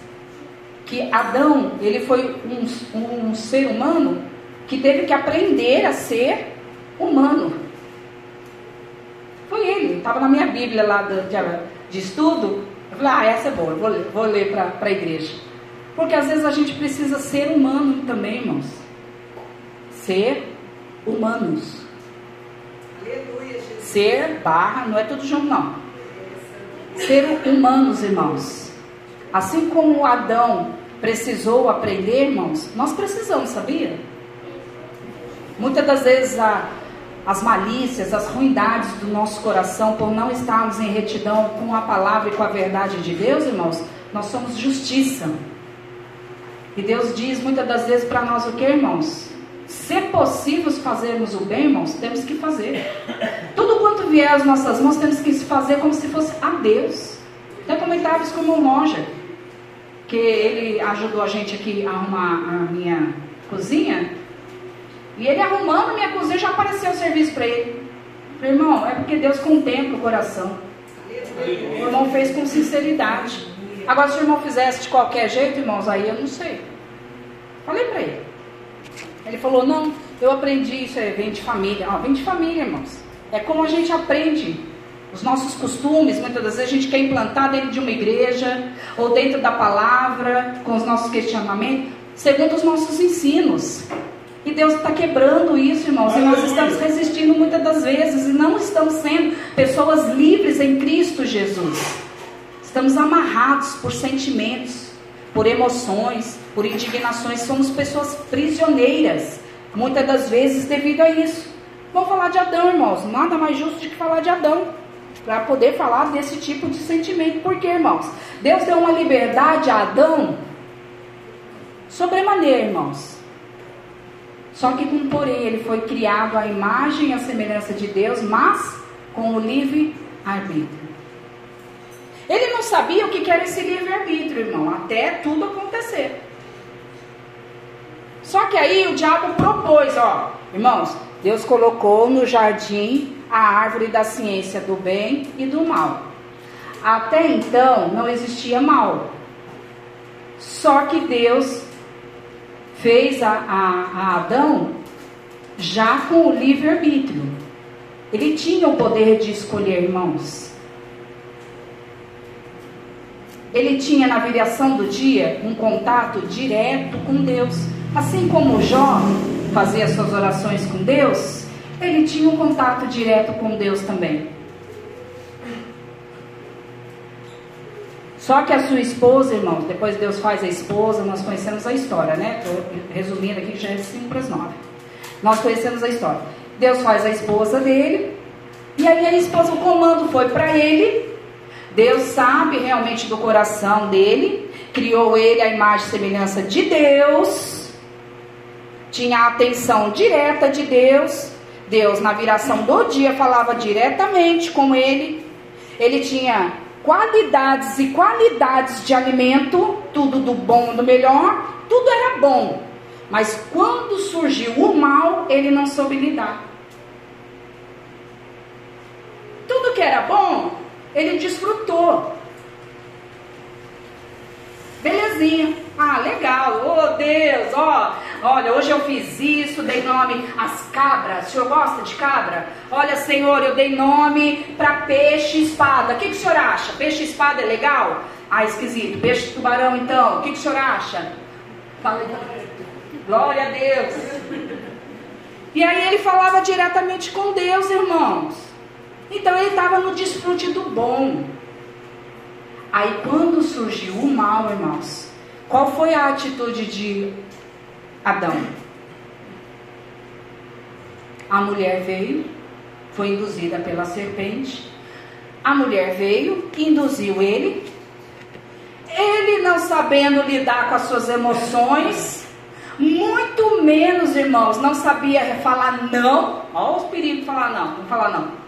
que Adão, ele foi um, um ser humano que teve que aprender a ser humano. Foi ele, estava na minha Bíblia lá de, de, de, estudo. Eu falei, ah, essa é boa, vou vou ler para a igreja. Porque às vezes a gente precisa ser humano também, irmãos. Ser humanos. Aleluia. Ser barra, não é tudo junto, não. Ser humanos, irmãos. Assim como Adão precisou aprender, irmãos, nós precisamos, sabia? Muitas das vezes a, as malícias, as ruindades do nosso coração por não estarmos em retidão com a palavra e com a verdade de Deus, irmãos, nós somos justiça. E Deus diz muitas das vezes para nós o que, irmãos? Se possível fazermos o bem, irmãos, temos que fazer. Tudo quanto vier às nossas mãos, temos que fazer como se fosse a Deus. Até comentava isso com o monge, que ele ajudou a gente aqui a arrumar a minha cozinha. E ele arrumando a minha cozinha, já apareceu o serviço para ele. Falei, irmão, é porque Deus contempla o coração. O irmão fez com sinceridade. Agora, se o irmão fizesse de qualquer jeito, irmãos, aí eu não sei. Falei para ele. Ele falou: Não, eu aprendi isso, é, vem de família. Ah, vem de família, irmãos. É como a gente aprende os nossos costumes. Muitas das vezes a gente quer implantar dentro de uma igreja ou dentro da palavra, com os nossos questionamentos, segundo os nossos ensinos. E Deus está quebrando isso, irmãos. E nós estamos resistindo muitas das vezes e não estamos sendo pessoas livres em Cristo Jesus. Estamos amarrados por sentimentos, por emoções, por indignações. Somos pessoas prisioneiras, muitas das vezes devido a isso. Vamos falar de Adão, irmãos. Nada mais justo do que falar de Adão. Para poder falar desse tipo de sentimento. Por quê, irmãos? Deus deu uma liberdade a Adão sobremaneira, irmãos. Só que com porém ele foi criado à imagem e à semelhança de Deus, mas com o livre arbítrio. Ele não sabia o que era esse livre-arbítrio, irmão, até tudo acontecer. Só que aí o diabo propôs, ó, irmãos, Deus colocou no jardim a árvore da ciência do bem e do mal. Até então não existia mal. Só que Deus fez a, a, a Adão já com o livre-arbítrio. Ele tinha o poder de escolher, irmãos. Ele tinha na viração do dia um contato direto com Deus. Assim como Jó fazia suas orações com Deus, ele tinha um contato direto com Deus também. Só que a sua esposa, irmãos, depois Deus faz a esposa, nós conhecemos a história, né? Estou resumindo aqui, já é 5 para as 9. Nós conhecemos a história. Deus faz a esposa dele, e aí a esposa, o comando foi para ele. Deus sabe realmente do coração dele, criou ele a imagem e semelhança de Deus, tinha a atenção direta de Deus. Deus, na viração do dia, falava diretamente com ele. Ele tinha qualidades e qualidades de alimento, tudo do bom, do melhor, tudo era bom. Mas quando surgiu o mal, ele não soube lidar. Tudo que era bom, ele desfrutou. Belezinha. Ah, legal. Oh, Deus, ó. Olha, hoje eu fiz isso, dei nome às cabras. O senhor gosta de cabra? Olha, Senhor, eu dei nome para peixe espada. O que, que o senhor acha? Peixe espada é legal? Ah, esquisito. Peixe tubarão, então. O que, que o senhor acha? Glória a Deus. E aí ele falava diretamente com Deus, irmãos. Então ele estava no desfrute do bom. Aí quando surgiu o mal, irmãos, qual foi a atitude de Adão? A mulher veio, foi induzida pela serpente. A mulher veio, induziu ele. Ele não sabendo lidar com as suas emoções, muito menos, irmãos, não sabia falar não. Olha os perigos de falar não, não falar não.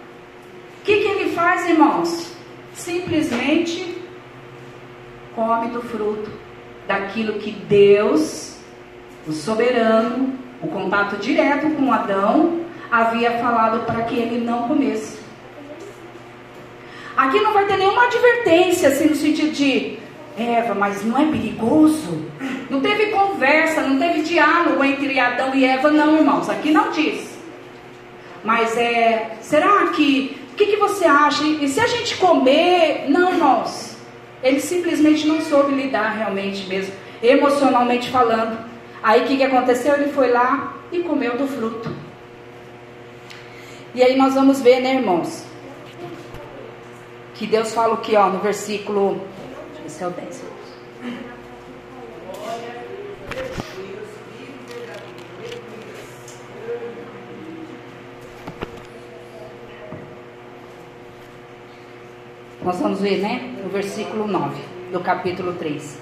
Que, que ele faz, irmãos? Simplesmente come do fruto daquilo que Deus, o soberano, o contato direto com Adão, havia falado para que ele não comesse. Aqui não vai ter nenhuma advertência, assim, no sentido de Eva, mas não é perigoso? Não teve conversa, não teve diálogo entre Adão e Eva, não, irmãos. Aqui não diz. Mas é, será que, que, que você acha? E se a gente comer? Não, irmãos. Ele simplesmente não soube lidar realmente mesmo, emocionalmente falando. Aí o que, que aconteceu? Ele foi lá e comeu do fruto. E aí nós vamos ver, né, irmãos? Que Deus fala o que, ó, no versículo. Esse é o 10. Nós vamos ver, né? No versículo 9 do capítulo 3.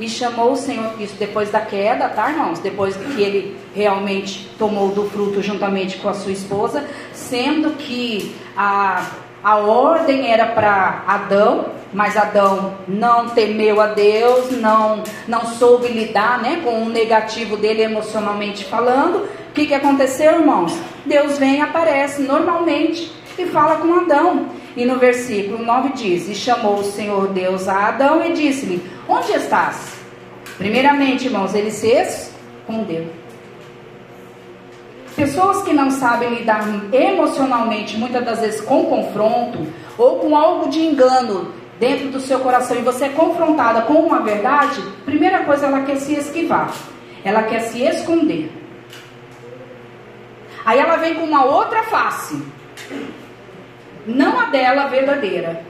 E chamou o Senhor, isso depois da queda, tá, irmãos? Depois que ele realmente tomou do fruto juntamente com a sua esposa, sendo que a, a ordem era para Adão, mas Adão não temeu a Deus, não, não soube lidar né, com o negativo dele emocionalmente falando. O que, que aconteceu, irmãos? Deus vem aparece normalmente e fala com Adão. E no versículo 9 diz: E chamou o Senhor Deus a Adão e disse-lhe: Onde estás? Primeiramente, irmãos, ele se escondeu. Pessoas que não sabem lidar emocionalmente, muitas das vezes com confronto ou com algo de engano dentro do seu coração e você é confrontada com uma verdade, primeira coisa ela quer se esquivar, ela quer se esconder. Aí ela vem com uma outra face não a dela verdadeira.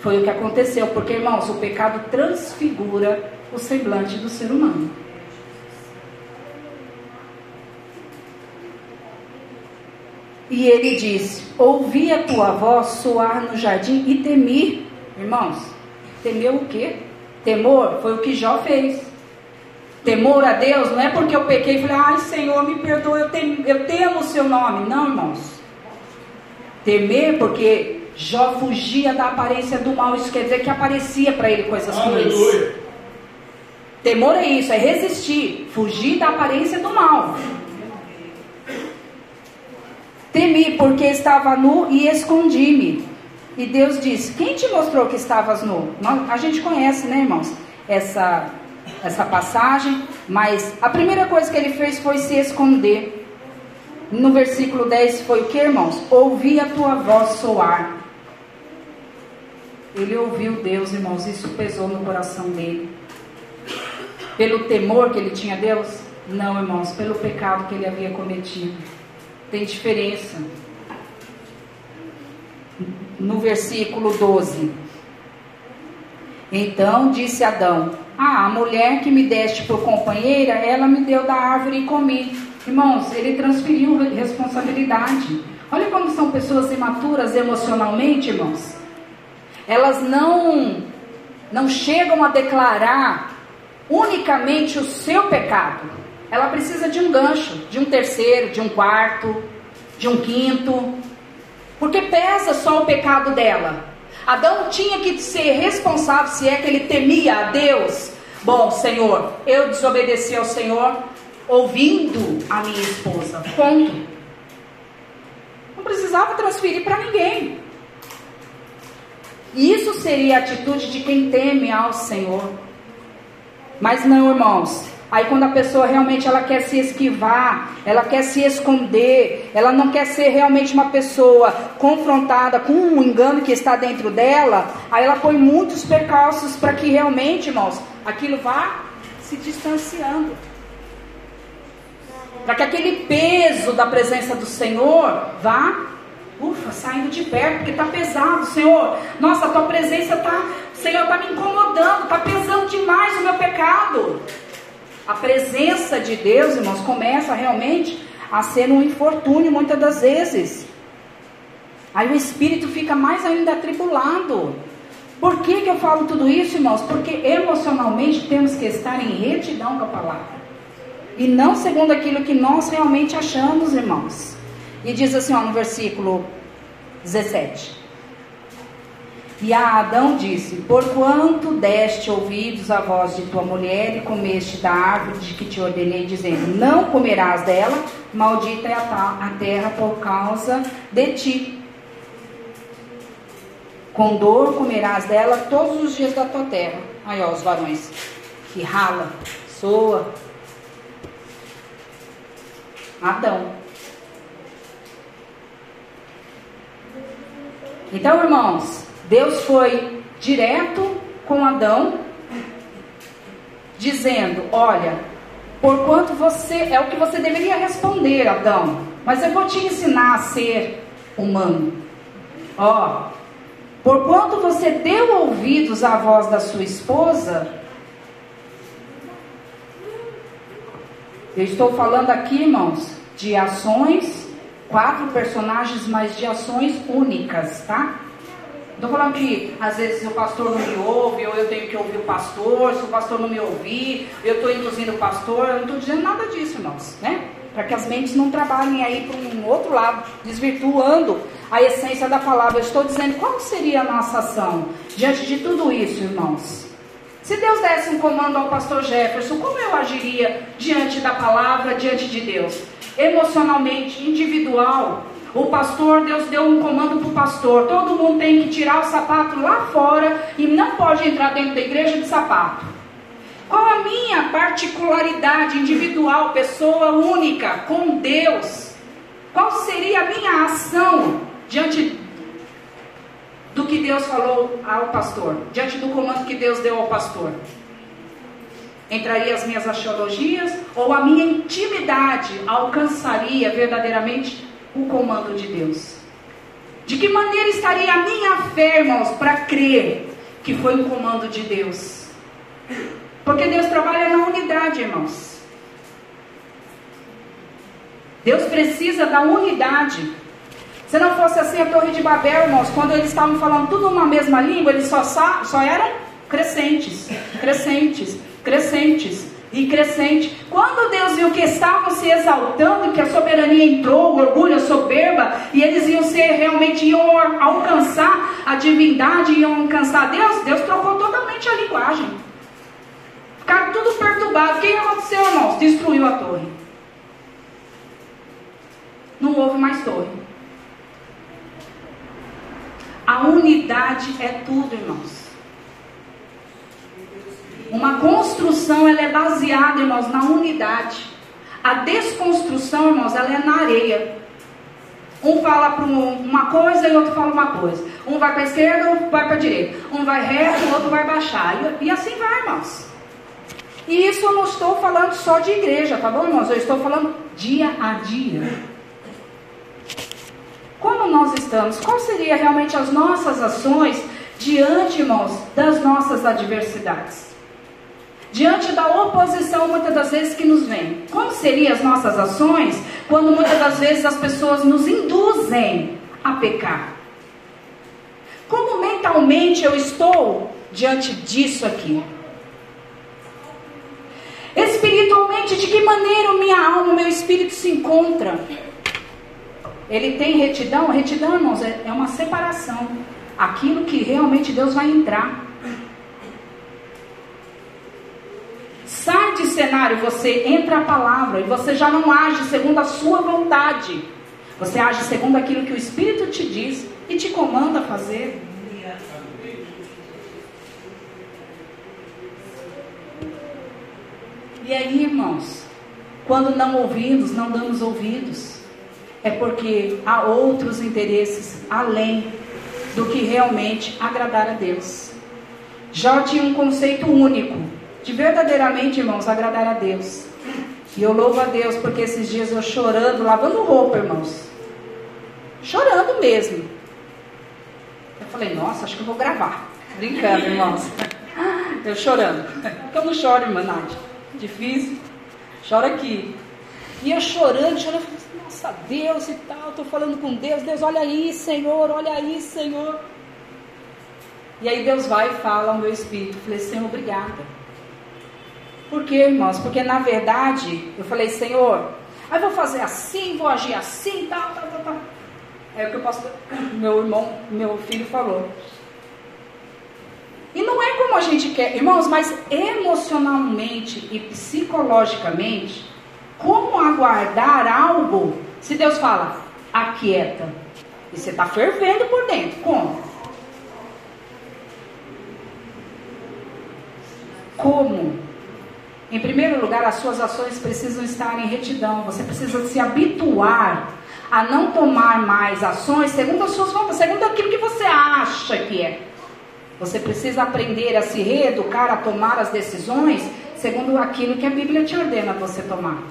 Foi o que aconteceu, porque irmãos, o pecado transfigura o semblante do ser humano. E ele disse: Ouvi a tua voz soar no jardim e temi. Irmãos, temeu o quê? Temor foi o que Jó fez. Temor a Deus não é porque eu pequei e falei, ai Senhor, me perdoa, eu temo, eu temo o seu nome. Não, irmãos. Temer porque Jó fugia da aparência do mal. Isso quer dizer que aparecia para ele coisas ruins. Temor é isso, é resistir, fugir da aparência do mal. Temi porque estava nu e escondi-me. E Deus disse: Quem te mostrou que estavas nu? A gente conhece, né, irmãos? Essa, essa passagem. Mas a primeira coisa que ele fez foi se esconder. No versículo 10 foi o que, irmãos? Ouvi a tua voz soar. Ele ouviu Deus, irmãos, isso pesou no coração dele. Pelo temor que ele tinha a Deus? Não, irmãos, pelo pecado que ele havia cometido. Tem diferença. No versículo 12. Então disse Adão: Ah, a mulher que me deste por companheira, ela me deu da árvore e comi. Irmãos, ele transferiu responsabilidade. Olha como são pessoas imaturas emocionalmente, irmãos. Elas não não chegam a declarar unicamente o seu pecado. Ela precisa de um gancho, de um terceiro, de um quarto, de um quinto. Porque pesa só o pecado dela. Adão tinha que ser responsável, se é que ele temia a Deus. Bom, Senhor, eu desobedeci ao Senhor ouvindo a minha esposa. Ponto. Não precisava transferir para ninguém. Isso seria a atitude de quem teme ao Senhor. Mas não, irmãos. Aí quando a pessoa realmente ela quer se esquivar, ela quer se esconder, ela não quer ser realmente uma pessoa confrontada com um engano que está dentro dela, aí ela põe muitos percalços para que realmente, irmãos, aquilo vá se distanciando. Para que aquele peso da presença do Senhor vá, ufa, saindo de perto, porque está pesado, Senhor. Nossa, a tua presença está, Senhor, está me incomodando, está pesando demais o meu pecado. A presença de Deus, irmãos, começa realmente a ser um infortúnio muitas das vezes. Aí o espírito fica mais ainda atribulado. Por que, que eu falo tudo isso, irmãos? Porque emocionalmente temos que estar em retidão com a palavra. E não segundo aquilo que nós realmente achamos, irmãos. E diz assim, ó, no versículo 17. E a Adão disse: Porquanto deste ouvidos à voz de tua mulher e comeste da árvore de que te ordenei, dizendo: Não comerás dela, maldita é a terra por causa de ti. Com dor comerás dela todos os dias da tua terra. Aí, ó, os varões que rala, soa. Adão. Então, irmãos, Deus foi direto com Adão, dizendo: Olha, porquanto você é o que você deveria responder, Adão, mas eu vou te ensinar a ser humano. Ó, porquanto você deu ouvidos à voz da sua esposa, eu estou falando aqui, irmãos, de ações, quatro personagens, mas de ações únicas, tá? Estou falando que às vezes o pastor não me ouve, ou eu tenho que ouvir o pastor, se o pastor não me ouvir, eu estou induzindo o pastor, eu não estou dizendo nada disso, irmãos, né? Para que as mentes não trabalhem aí para um outro lado, desvirtuando a essência da palavra. Eu estou dizendo qual seria a nossa ação diante de tudo isso, irmãos. Se Deus desse um comando ao pastor Jefferson, como eu agiria diante da palavra, diante de Deus? Emocionalmente, individual, o pastor, Deus deu um comando para o pastor. Todo mundo tem que tirar o sapato lá fora e não pode entrar dentro da igreja de sapato. Qual a minha particularidade individual, pessoa única com Deus? Qual seria a minha ação diante do que Deus falou ao pastor? Diante do comando que Deus deu ao pastor? Entraria as minhas axiologias ou a minha intimidade alcançaria verdadeiramente o comando de Deus? De que maneira estaria a minha fé, irmãos, para crer que foi um comando de Deus? Porque Deus trabalha na unidade, irmãos. Deus precisa da unidade. Se não fosse assim a Torre de Babel, irmãos, quando eles estavam falando tudo uma mesma língua, eles só, só eram crescentes, crescentes, crescentes e crescente. Quando Deus viu que estavam se exaltando, que a soberania entrou, o orgulho, a soberba, e eles iam ser realmente iam alcançar a divindade, iam alcançar Deus, Deus trocou totalmente a linguagem. Ficaram tudo perturbado. O que aconteceu, irmãos? Destruiu a torre. Não houve mais torre. É tudo, irmãos. Uma construção, ela é baseada, irmãos, na unidade. A desconstrução, irmãos, ela é na areia. Um fala para uma coisa e outro fala uma coisa. Um vai para a esquerda, outro vai para a direita. Um vai reto, o outro vai baixar. E assim vai, irmãos. E isso eu não estou falando só de igreja, tá bom, irmãos? Eu estou falando dia a dia. Como nós estamos? Quais seriam realmente as nossas ações diante, irmãos, das nossas adversidades? Diante da oposição, muitas das vezes, que nos vem. Como seriam as nossas ações quando muitas das vezes as pessoas nos induzem a pecar? Como mentalmente eu estou diante disso aqui? Espiritualmente, de que maneira minha alma, meu espírito se encontra? Ele tem retidão? Retidão, irmãos, é, é uma separação. Aquilo que realmente Deus vai entrar. Sai de cenário, você entra a palavra e você já não age segundo a sua vontade. Você age segundo aquilo que o Espírito te diz e te comanda fazer. E aí, irmãos, quando não ouvimos, não damos ouvidos, é porque há outros interesses além do que realmente agradar a Deus. Jó tinha um conceito único de verdadeiramente, irmãos, agradar a Deus. E eu louvo a Deus porque esses dias eu chorando, lavando roupa, irmãos. Chorando mesmo. Eu falei, nossa, acho que eu vou gravar. Brincando, irmãos. Eu chorando. Porque eu não choro, irmã Nádia. Difícil. Choro aqui. E eu chorando, chorando. Nossa, Deus e tal. Estou falando com Deus. Deus, olha aí, Senhor. Olha aí, Senhor. E aí Deus vai e fala ao meu espírito. Eu falei, Senhor, obrigada. Por quê, irmãos? Porque na verdade, eu falei, Senhor, aí vou fazer assim, vou agir assim, tal, tal, tal, tal. É o que o pastor, meu irmão, meu filho falou. E não é como a gente quer, irmãos, mas emocionalmente e psicologicamente, como aguardar algo se Deus fala, aquieta. E você está fervendo por dentro. Como? Como? Em primeiro lugar, as suas ações precisam estar em retidão. Você precisa se habituar a não tomar mais ações segundo as suas vontades, segundo aquilo que você acha que é. Você precisa aprender a se reeducar, a tomar as decisões segundo aquilo que a Bíblia te ordena você tomar.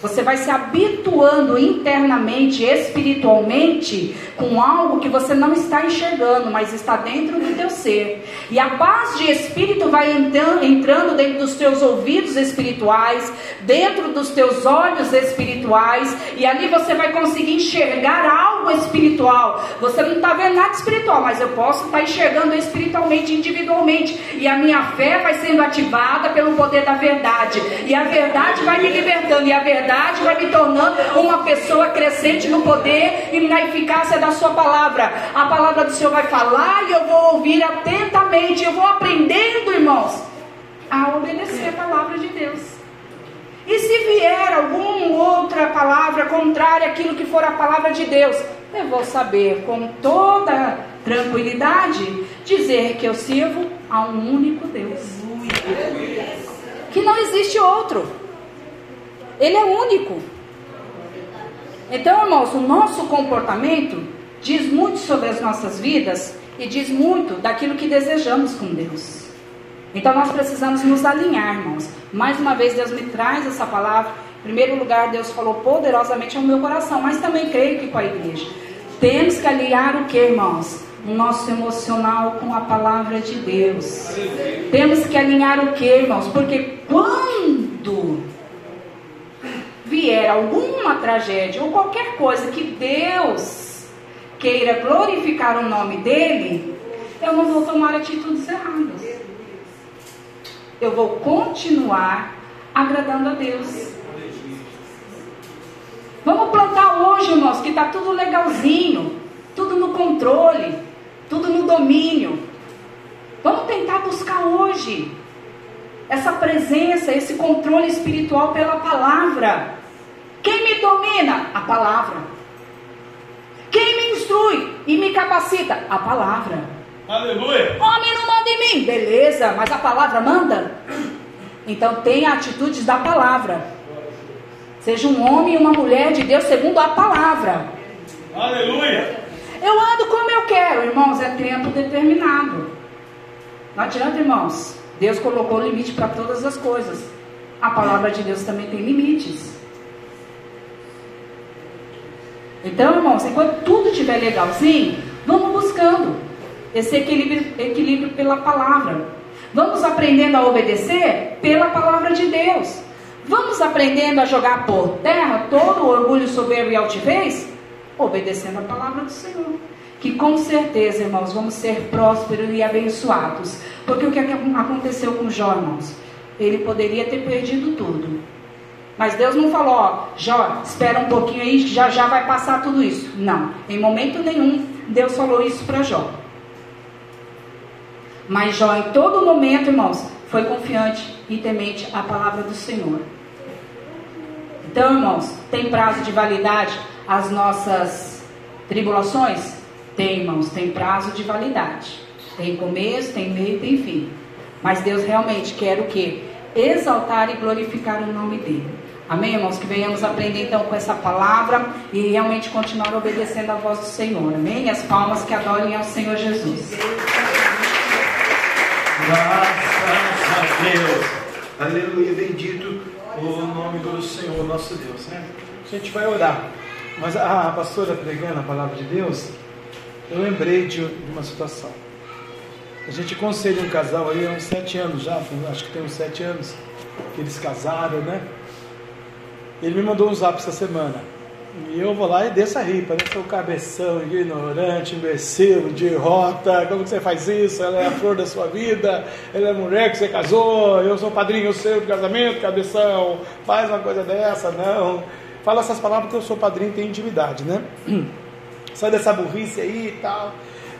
Você vai se habituando internamente, espiritualmente, com algo que você não está enxergando, mas está dentro do teu ser. E a paz de espírito vai entrando dentro dos teus ouvidos espirituais, dentro dos teus olhos espirituais, e ali você vai conseguir enxergar algo espiritual. Você não está vendo nada espiritual, mas eu posso estar enxergando espiritualmente, individualmente. E a minha fé vai sendo ativada pelo poder da verdade. E a verdade vai me libertando. E a verdade verdade vai me tornando uma pessoa crescente no poder e na eficácia da sua palavra. A palavra do Senhor vai falar e eu vou ouvir atentamente, eu vou aprendendo, irmãos, a obedecer a palavra de Deus. E se vier alguma outra palavra contrária àquilo que for a palavra de Deus, eu vou saber com toda tranquilidade dizer que eu sirvo a um único Deus. Que não existe outro. Ele é único. Então, irmãos, o nosso comportamento diz muito sobre as nossas vidas e diz muito daquilo que desejamos com Deus. Então, nós precisamos nos alinhar, irmãos. Mais uma vez, Deus me traz essa palavra. Em primeiro lugar, Deus falou poderosamente ao meu coração, mas também creio que com a igreja. Temos que alinhar o que, irmãos? O nosso emocional com a palavra de Deus. Temos que alinhar o que, irmãos? Porque quando vier alguma tragédia ou qualquer coisa que Deus queira glorificar o nome dele, eu não vou tomar atitudes erradas. Eu vou continuar agradando a Deus. Vamos plantar hoje, irmãos, que está tudo legalzinho, tudo no controle, tudo no domínio. Vamos tentar buscar hoje essa presença, esse controle espiritual pela palavra. Quem me domina? A palavra. Quem me instrui e me capacita? A palavra. Aleluia. Homem não manda em mim. Beleza, mas a palavra manda? Então tenha atitudes da palavra. Seja um homem e uma mulher de Deus segundo a palavra. Aleluia. Eu ando como eu quero, irmãos, é tempo determinado. Não adianta, irmãos. Deus colocou limite para todas as coisas. A palavra de Deus também tem limites. Então, irmãos, enquanto tudo estiver legalzinho, vamos buscando esse equilíbrio, equilíbrio pela palavra. Vamos aprendendo a obedecer pela palavra de Deus. Vamos aprendendo a jogar por terra todo o orgulho, soberbo e altivez, obedecendo a palavra do Senhor. Que com certeza, irmãos, vamos ser prósperos e abençoados. Porque o que aconteceu com Jó, irmãos? Ele poderia ter perdido tudo. Mas Deus não falou, ó, Jó, espera um pouquinho aí, já já vai passar tudo isso. Não, em momento nenhum Deus falou isso para Jó. Mas Jó, em todo momento, irmãos, foi confiante e temente à palavra do Senhor. Então, irmãos, tem prazo de validade as nossas tribulações? Tem, irmãos, tem prazo de validade. Tem começo, tem meio, tem fim. Mas Deus realmente quer o quê? Exaltar e glorificar o nome dele. Amém, irmãos? Que venhamos aprender então com essa palavra e realmente continuar obedecendo a voz do Senhor. Amém? As palmas que adorem ao Senhor Jesus. Graças a Deus. Aleluia. Bendito o nome do Senhor nosso Deus. Né? A gente vai orar. Mas a pastora pregando a palavra de Deus, eu lembrei de uma situação. A gente conselha um casal aí há uns sete anos já, acho que tem uns sete anos que eles casaram, né? Ele me mandou um zap essa semana. E eu vou lá e desço a rir, parece o cabeção, ignorante, imbecil, de rota, como que você faz isso? Ela é a flor da sua vida, ela é mulher que você casou, eu sou padrinho seu de casamento, cabeção, faz uma coisa dessa, não. Fala essas palavras porque eu sou padrinho e tenho intimidade, né? Sai dessa burrice aí e tal,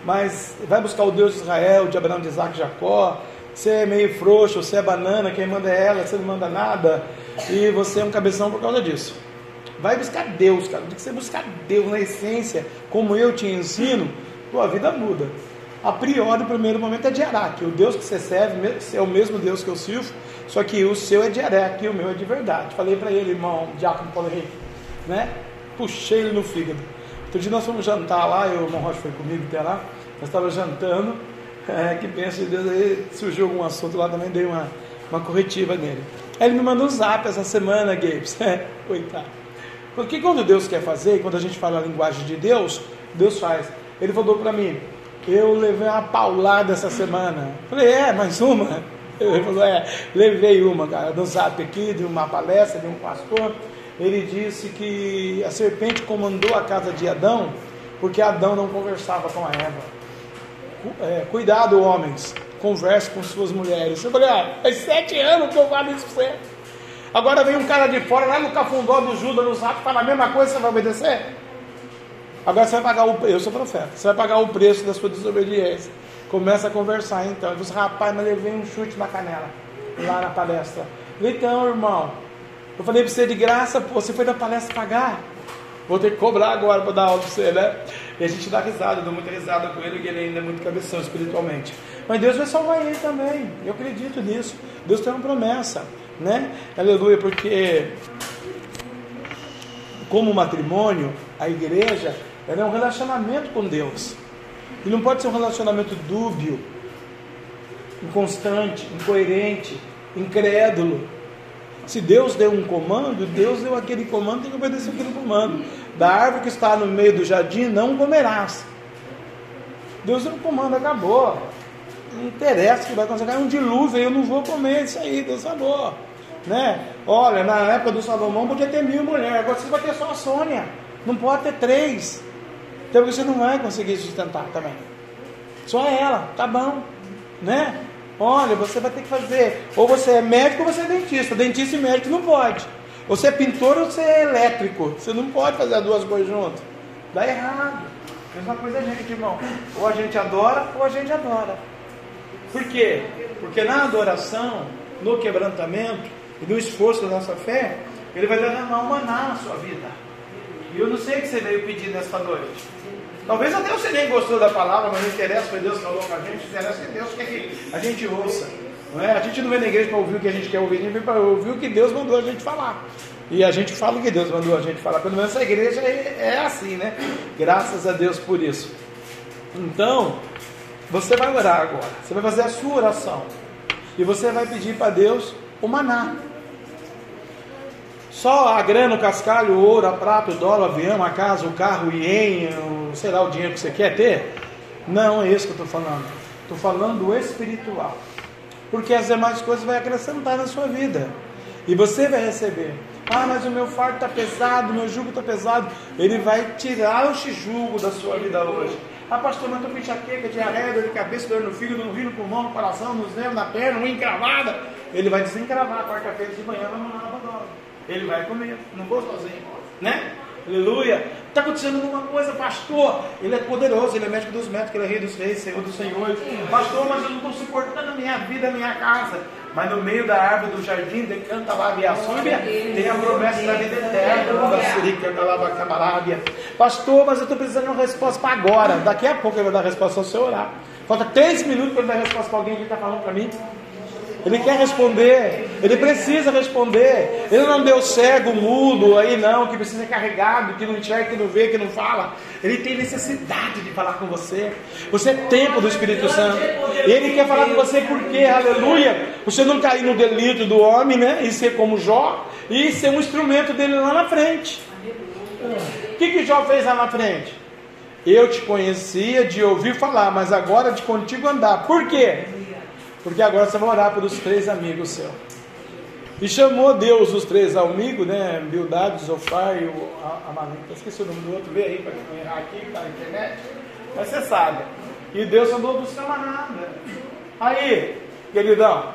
mas vai buscar o Deus de Israel, de Abraão, de Isaac, de Jacó, você é meio frouxo, você é banana, quem manda é ela, você não manda nada, e você é um cabeção por causa disso. Vai buscar Deus, cara. Tem que você buscar Deus na essência, como eu te ensino, tua vida muda. A priori, o primeiro momento é de Araque. O Deus que você serve é o mesmo Deus que eu sirvo, só que o seu é de Araque e o meu é de verdade. Falei para ele, irmão Diácono Paulo Henrique, né? Puxei ele no fígado. Outro dia nós fomos jantar lá, eu, o irmão Rocha foi comigo até lá, nós estávamos jantando, é, que pensa de Deus, aí surgiu algum assunto lá, também dei uma, uma corretiva nele. Ele me mandou um zap essa semana, Gabes, coitado. Porque quando Deus quer fazer, quando a gente fala a linguagem de Deus, Deus faz. Ele falou para mim, eu levei uma paulada essa semana. Falei, é, mais uma? Ele falou, é, levei uma, cara, no zap aqui, de uma palestra de um pastor. Ele disse que a serpente comandou a casa de Adão, porque Adão não conversava com a Eva. É, cuidado, homens, converse com suas mulheres. Eu falei, ah, faz sete anos que eu falo isso pra você. Agora vem um cara de fora, lá no cafundó do Judas, no zap, fala a mesma coisa, você vai obedecer? Agora você vai pagar o eu sou profeta, você vai pagar o preço da sua desobediência. Começa a conversar então. Ele falou, rapaz, mas levei um chute na canela lá na palestra. Então, irmão, eu falei para você de graça, pô, você foi da palestra pagar. Vou ter que cobrar agora para dar aula para você, né? E a gente dá risada, dou muita risada com ele, porque ele ainda é muito cabeção espiritualmente. Mas Deus vai salvar ele também. Eu acredito nisso. Deus tem uma promessa né? Aleluia, porque como matrimônio, a igreja é um relacionamento com Deus. E não pode ser um relacionamento dúbio, inconstante, incoerente, incrédulo. Se Deus deu um comando, Deus deu aquele comando, tem que obedecer aquele comando. Da árvore que está no meio do jardim, não comerás. Deus deu um comando, acabou. Não interessa o que vai acontecer. É um dilúvio, eu não vou comer isso aí, Deus falou né? Olha, na época do Salomão podia ter mil mulheres, agora você vai ter só a Sônia, não pode ter três, então você não vai conseguir sustentar também. Só ela, tá bom, né? Olha, você vai ter que fazer, ou você é médico ou você é dentista, dentista e médico não pode. Você é pintor ou você é elétrico, você não pode fazer as duas coisas juntas, dá errado. Mesma coisa a gente, irmão, ou a gente adora ou a gente adora. Por quê? Porque na adoração, no quebrantamento, e do esforço da nossa fé, Ele vai derramar um maná na sua vida. E eu não sei o que você veio pedir nesta noite. Talvez até você nem gostou da palavra, mas não interessa, foi Deus que falou com a gente, interessa que Deus quer que a gente ouça. Não é? A gente não vem na igreja para ouvir o que a gente quer ouvir, a gente vem para ouvir o que Deus mandou a gente falar. E a gente fala o que Deus mandou a gente falar. Pelo menos essa igreja é, é assim, né? Graças a Deus por isso. Então, você vai orar agora. Você vai fazer a sua oração. E você vai pedir para Deus o maná. Só a grana, o cascalho, o ouro, a prata, o dólar, o avião, a casa, o carro, o ien, o, sei lá, o dinheiro que você quer ter? Não é isso que eu estou falando. Estou falando do espiritual. Porque as demais coisas vai acrescentar na sua vida. E você vai receber. Ah, mas o meu fardo está pesado, o meu jugo está pesado. Ele vai tirar o jugo da sua vida hoje. Ah, pastor, mas estou com enxaqueca, diarreia, dor de cabeça, dor no fígado, no rio, no pulmão, no coração, nos nervos, na perna, unha encravada. Ele vai desencravar quarta-feira de manhã, vamos lá na Ele vai comer, não vou sozinho, né? Aleluia. Está acontecendo alguma coisa, pastor. Ele é poderoso, ele é médico dos médicos, ele é rei dos reis, senhor dos senhores. Pastor, mas eu não estou suportando a minha vida, a minha casa. Mas no meio da árvore do jardim, decanta lá a súbia, tem a promessa da vida eterna. Pastor, mas eu estou precisando de uma resposta para agora. Daqui a pouco ele vai dar a resposta ao seu orar. Falta três minutos para ele dar a resposta para alguém que está falando para mim. Ele quer responder, ele precisa responder. Ele não deu cego, mudo aí não, que precisa ser carregado, que não enxerga, que não vê, que não fala. Ele tem necessidade de falar com você. Você é tempo do Espírito Santo. Ele quer falar com você porque, aleluia, você não cair no delito do homem, né? E ser como Jó, e ser um instrumento dele lá na frente. O que, que Jó fez lá na frente? Eu te conhecia de ouvir falar, mas agora de contigo andar. Por quê? Porque agora você vai orar pelos três amigos seus. E chamou Deus os três amigos, né? Bildad, Zofar e o Amalek. Esqueci o nome do outro, vê aí para não errar aqui, está na internet. Mas você sabe. E Deus mandou buscar nada. Aí, queridão,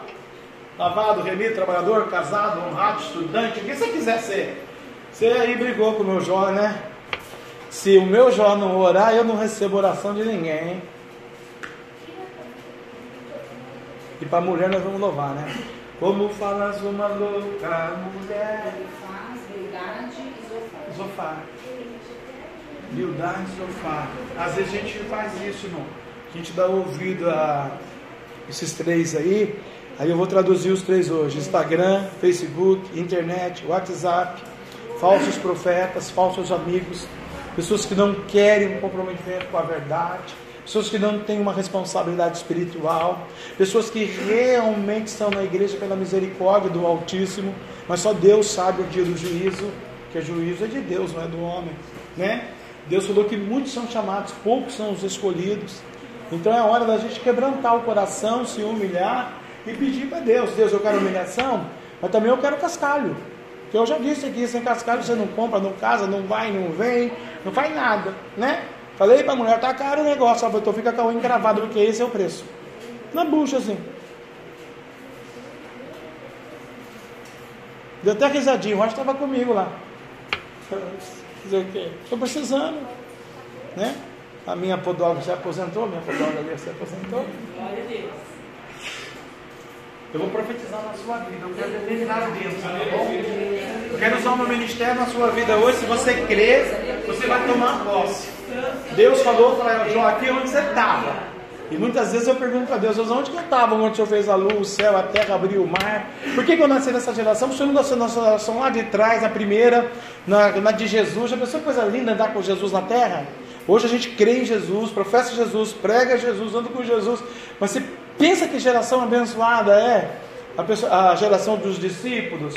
lavado, remido, trabalhador, casado, honrado, estudante, o que você quiser ser. Você aí brigou com o meu Jó, né? Se o meu Jó não orar, eu não recebo oração de ninguém, hein? E para mulher nós vamos louvar, né? Como falas uma louca mulher. Zofar. Humildade e sofá. Às vezes a gente faz isso, irmão. A gente dá ouvido a esses três aí. Aí eu vou traduzir os três hoje: Instagram, Facebook, internet, WhatsApp, falsos profetas, falsos amigos, pessoas que não querem um comprometimento com a verdade, pessoas que não têm uma responsabilidade espiritual, pessoas que realmente estão na igreja pela misericórdia do Altíssimo, mas só Deus sabe o dia do juízo, que o juízo é de Deus, não é do homem, né? Deus falou que muitos são chamados, poucos são os escolhidos. Então é hora da gente quebrantar o coração, se humilhar e pedir para Deus: Deus, eu quero humilhação, mas também eu quero cascalho. Que eu já disse aqui: sem cascalho você não compra, não casa, não vai, não vem, não faz nada, né? Falei para a mulher, tá caro o negócio, ela então fica com a unha encravada, porque esse é o preço. Na bucha, assim. Deu até risadinho, o estava comigo lá. Fazer o quê? Estou precisando. Né? A minha podóloga se aposentou, a minha podóloga ali se aposentou. Glória a Deus. Eu vou profetizar na sua vida, eu quero determinar Deus, tá bom? Eu quero usar o meu ministério na sua vida hoje. Se você crer, você vai tomar posse. Deus falou para João aqui onde você estava. E muitas vezes eu pergunto para Deus, Deus, onde que eu estava quando o Senhor fez a luz, o céu, a terra, abriu o mar? Por que, que eu nasci nessa geração? O Senhor nasceu nessa geração lá de trás, a primeira, na, na de Jesus. Já pensou coisa linda andar com Jesus na terra? Hoje a gente crê em Jesus, professa Jesus, prega Jesus, anda com Jesus. Mas você pensa que geração abençoada é a, pessoa, a geração dos discípulos?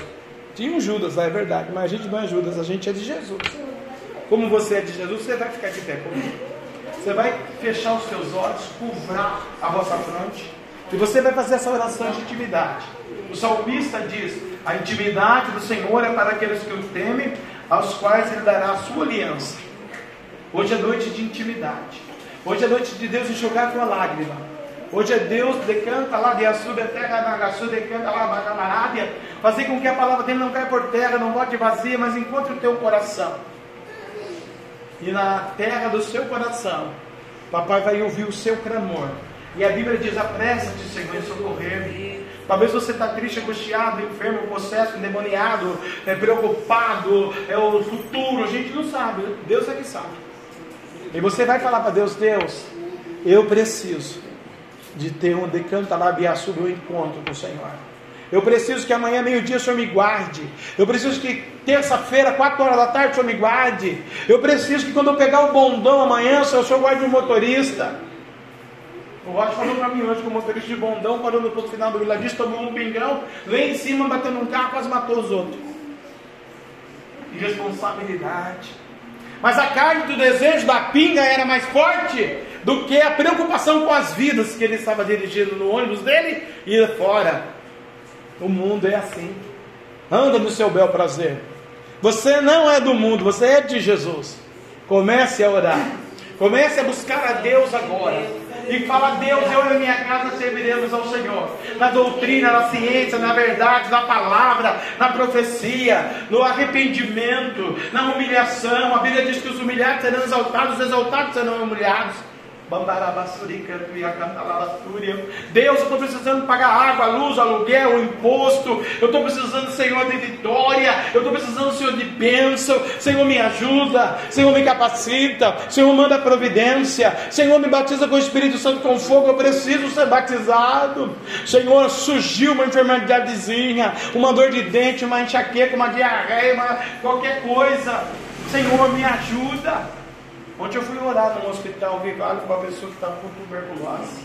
Tinha um Judas é verdade, mas a gente não é Judas, a gente é de Jesus. Como você é de Jesus, você vai ficar de pé comigo. Você vai fechar os seus olhos, curvar a vossa fronte, e você vai fazer essa oração de intimidade. O salmista diz: A intimidade do Senhor é para aqueles que o temem, aos quais Ele dará a sua aliança. Hoje é noite de intimidade. Hoje é noite de Deus enxugar a tua lágrima. Hoje é Deus decanta lá de açúcar, terra nagaçu, decanta lá bagamárábia, fazer com que a palavra dele não caia por terra, não volte vazia, mas encontre o teu coração e na terra do seu coração, papai vai ouvir o seu clamor. E a Bíblia diz: apressa-te, Senhor, em socorrer-me. Talvez você está triste, angustiado, enfermo, possesso, endemoniado, é, preocupado, é o futuro, a gente não sabe, Deus é que sabe. E você vai falar para Deus, Deus, eu preciso de ter um decantalabiaçu do encontro com o Senhor. Eu preciso que amanhã, meio-dia, o Senhor me guarde. Eu preciso que terça-feira, quatro horas da tarde, o Senhor me guarde. Eu preciso que quando eu pegar o bondão amanhã, o Senhor guarde o motorista. O Rod falou para mim hoje que o motorista de bondão parou no ponto final do vilarejo, tomou um pingão, lá em cima, bateu num carro, quase matou os outros. Irresponsabilidade. Mas a carne do desejo da pinga era mais forte do que a preocupação com as vidas que ele estava dirigindo no ônibus dele e fora. O mundo é assim. Anda no seu bel prazer. Você não é do mundo, você é de Jesus. Comece a orar. Comece a buscar a Deus agora e fala: Deus, eu e minha casa serviremos ao Senhor. Na doutrina, na ciência, na verdade, na palavra, na profecia, no arrependimento, na humilhação. A Bíblia diz que os humilhados serão exaltados, os exaltados serão humilhados. Deus, eu estou precisando pagar água, luz, aluguel, imposto. Eu estou precisando, Senhor, de vitória. Eu estou precisando, Senhor, de bênção. Senhor, me ajuda. Senhor, me capacita. Senhor, manda providência. Senhor, me batiza com o Espírito Santo com fogo. Eu preciso ser batizado. Senhor, surgiu uma enfermidadezinha, uma dor de dente, uma enxaqueca, uma diarreia, uma... qualquer coisa. Senhor, me ajuda. Ontem eu fui orar no hospital, vi com uma pessoa que estava com tuberculose.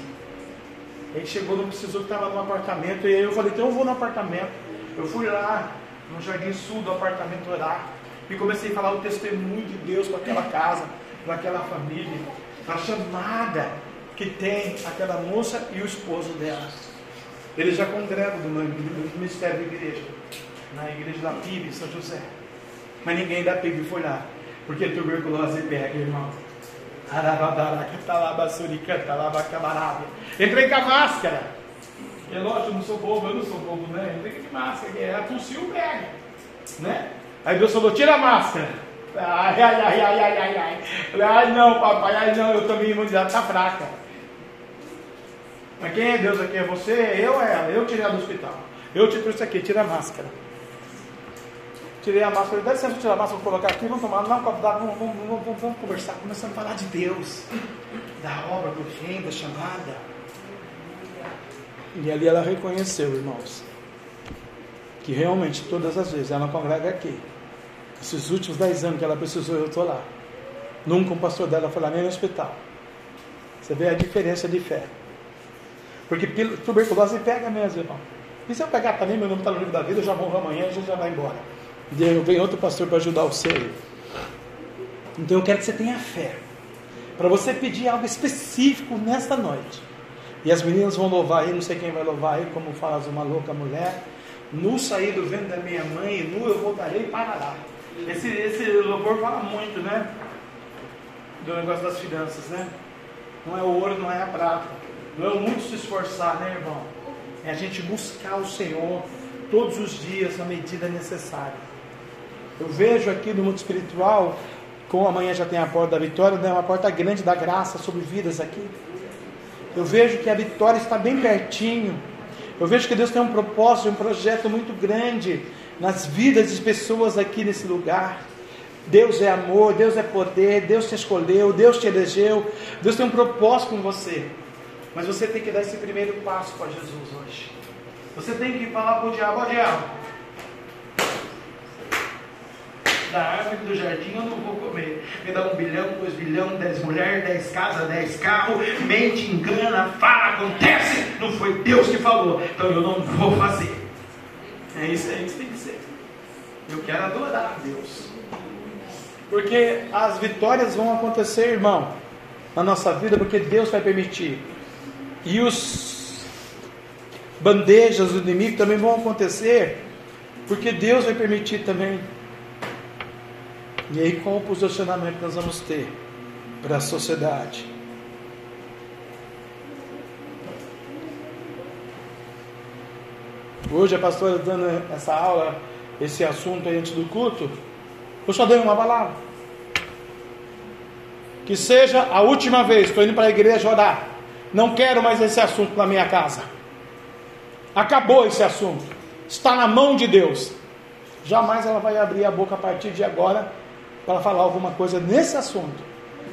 Ele chegou, não precisou que estava no apartamento. E aí eu falei, então eu vou no apartamento. Eu fui lá, no Jardim Sul do apartamento orar. E comecei a falar o testemunho de Deus para aquela casa, para aquela família. A chamada que tem aquela moça e o esposo dela. Eles já congregam no Ministério da Igreja, na igreja da PIB, São José. Mas ninguém da PIB foi lá. Porque tuberculose pega, irmão. Entrei com a máscara. É lógico, eu não sou bobo, eu não sou bobo, né? Entrei a máscara, é a tossiu pega. Né? Aí Deus falou, tira a máscara. Ai, ai, ai, ai, ai, ai, ai. Falei, ai não, papai, ai não, eu também imunidade está fraca. Mas quem é Deus aqui? É você? Eu ou ela? Eu tirei ela do hospital. Eu te trouxe aqui, tira a máscara. Tirei a máscara, dá licença, tirar a máscara, vou colocar aqui, vamos tomar, não, vamos, vamos, vamos, vamos, vamos conversar, começando a falar de Deus, da obra, do reino, da chamada. E ali ela reconheceu, irmãos, que realmente todas as vezes ela congrega aqui. Esses últimos dez anos que ela precisou, eu estou lá. Nunca um pastor dela foi lá nem no hospital. Você vê a diferença de fé. Porque tuberculose pega mesmo, irmão. E se eu pegar também, meu nome está no livro da vida, eu já morro amanhã, a gente já vai embora. Vem outro pastor para ajudar o seu. Então eu quero que você tenha fé. Para você pedir algo específico nesta noite. E as meninas vão louvar aí, não sei quem vai louvar aí, como faz uma louca mulher. Nu saí do vento da minha mãe, nu eu voltarei para lá. Esse, esse louvor fala muito, né? Do negócio das finanças, né? Não é o ouro, não é a prata. Não é o muito se esforçar, né, irmão? É a gente buscar o Senhor todos os dias na medida necessária. Eu vejo aqui no mundo espiritual, como amanhã já tem a porta da vitória, né, uma porta grande da graça sobre vidas aqui. Eu vejo que a vitória está bem pertinho. Eu vejo que Deus tem um propósito, um projeto muito grande nas vidas de pessoas aqui nesse lugar. Deus é amor, Deus é poder, Deus te escolheu, Deus te elegeu, Deus tem um propósito com você. Mas você tem que dar esse primeiro passo para Jesus hoje. Você tem que falar para o diabo, ó diabo, da árvore do jardim eu não vou comer. Me dá um bilhão, dois bilhão, dez mulheres, dez casas, dez carros, mente, engana, fala, acontece. Não foi Deus que falou, então eu não vou fazer. É isso aí que tem que ser. Eu quero adorar a Deus. Porque as vitórias vão acontecer, irmão, na nossa vida, porque Deus vai permitir. E os bandejas do inimigo também vão acontecer, porque Deus vai permitir também. E aí, qual o posicionamento nós vamos ter para a sociedade? Hoje a pastora dando essa aula, esse assunto aí antes do culto, eu só dei uma palavra. Que seja a última vez, estou indo para a igreja orar. Não quero mais esse assunto na minha casa. Acabou esse assunto. Está na mão de Deus. Jamais ela vai abrir a boca a partir de agora para falar alguma coisa nesse assunto.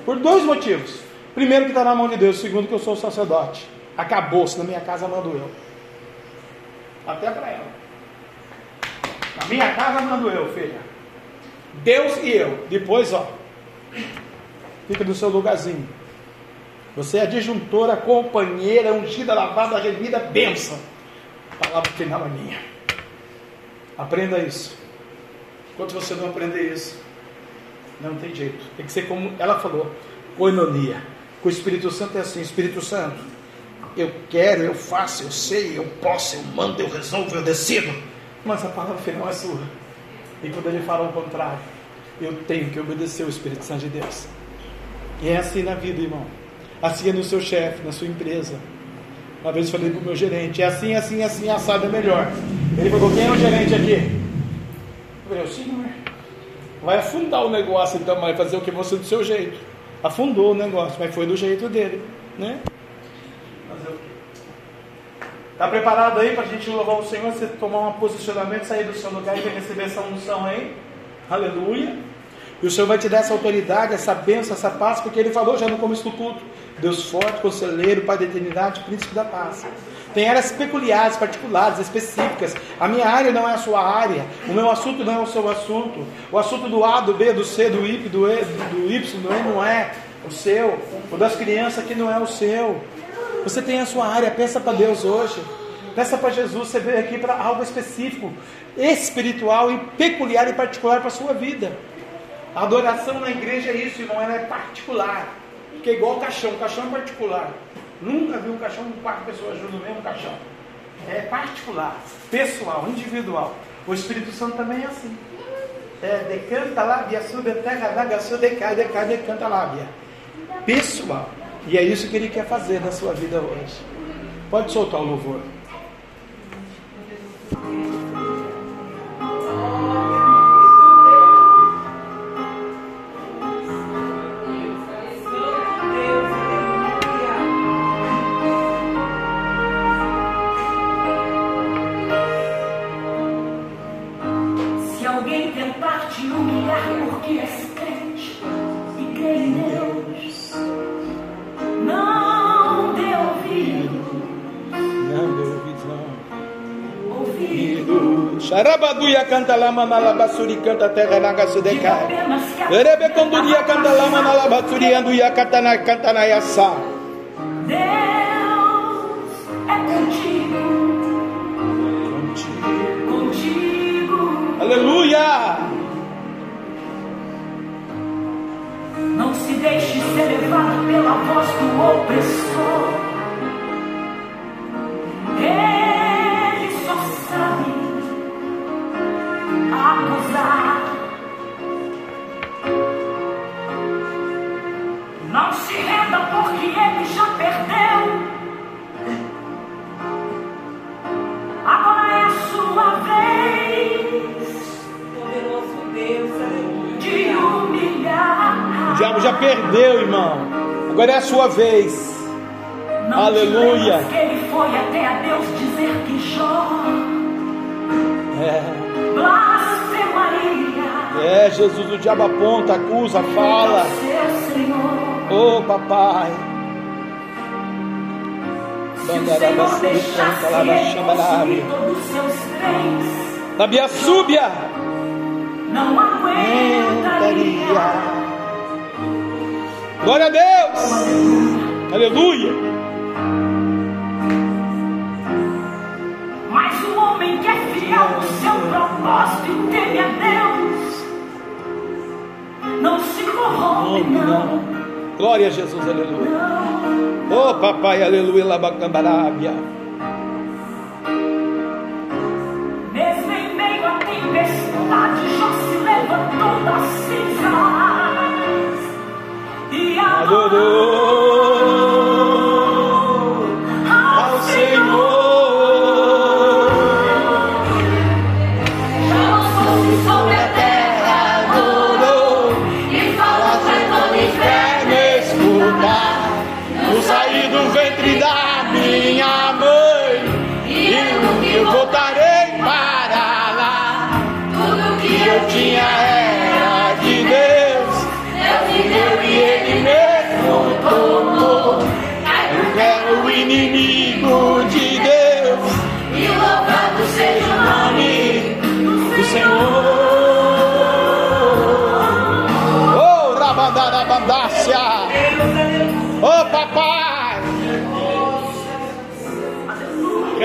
Por dois motivos. Primeiro, que está na mão de Deus. Segundo, que eu sou sacerdote. Acabou-se. Na minha casa mando eu. Até para ela. Na minha casa mando eu, filha. Deus e eu. Depois, ó. Fica no seu lugarzinho. Você é disjuntora, companheira, ungida, lavada, remida, benção. A palavra final é minha. Aprenda isso. Enquanto você não aprender isso, não tem jeito. Tem que ser como ela falou, coinonia. Com o Espírito Santo é assim, Espírito Santo, eu quero, eu faço, eu sei, eu posso, eu mando, eu resolvo, eu decido. Mas a palavra final é sua. E quando ele fala o contrário, eu tenho que obedecer o Espírito Santo de Deus. E é assim na vida, irmão. Assim é no seu chefe, na sua empresa. Uma vez falei para o meu gerente, é assim, assim, assim, assado é melhor. Ele falou, quem é o gerente aqui? Eu falei, o senhor. Vai afundar o negócio então, vai fazer o que você do seu jeito. Afundou o negócio, mas foi do jeito dele. Né? Fazer o quê? Está preparado aí para a gente louvar o Senhor? Você tomar um posicionamento, sair do seu lugar e receber essa unção aí? Aleluia. E o Senhor vai te dar essa autoridade, essa bênção, essa paz, porque Ele falou já no começo do culto. Deus forte, conselheiro, Pai da eternidade, príncipe da paz. Tem áreas peculiares, particulares, específicas. A minha área não é a sua área. O meu assunto não é o seu assunto. O assunto do A, do B, do C, do I, do, e, do Y, do E não é o seu. O das crianças aqui não é o seu. Você tem a sua área. Peça para Deus hoje. Peça para Jesus. Você veio aqui para algo específico, espiritual e peculiar e particular para a sua vida. A adoração na igreja é isso, irmão. Ela é particular. Porque é igual o caixão. Caixão é particular. Nunca vi um caixão com quatro pessoas junto no mesmo caixão. É particular, pessoal, individual. O Espírito Santo também é assim. É, decanta lábia, sube terra, daga, decai, decai, decanta lábia. Pessoal. E é isso que ele quer fazer na sua vida hoje. Pode soltar o louvor. Arabaduia canta lama na labasuri canta terra na gasudeca. Erebe conduria canta lama na labasuri anduia canta na canta na yassa. Deus é contigo. Contigo. Aleluia. Não se deixe ser levado pela voz do opressor. Acusar. Não se renda porque ele já perdeu. Agora é a sua vez. Poderoso Deus, De humilhar. O diabo já perdeu, irmão. Agora é a sua vez. Não Aleluia. Que ele foi até a Deus dizer que Jó. É. É, Jesus, o diabo aponta, acusa, fala. Oh, papai. Nabia súbia. Não aguentaria. Glória a Deus. Aleluia. Mas o homem que é fiel no seu propósito e teme a Deus, não se corrompe, não. Glória a Jesus, aleluia. Oh, papai, aleluia, labacambarábia. Mesmo em meio à tempestade, já se levantou das cinzas e adorou.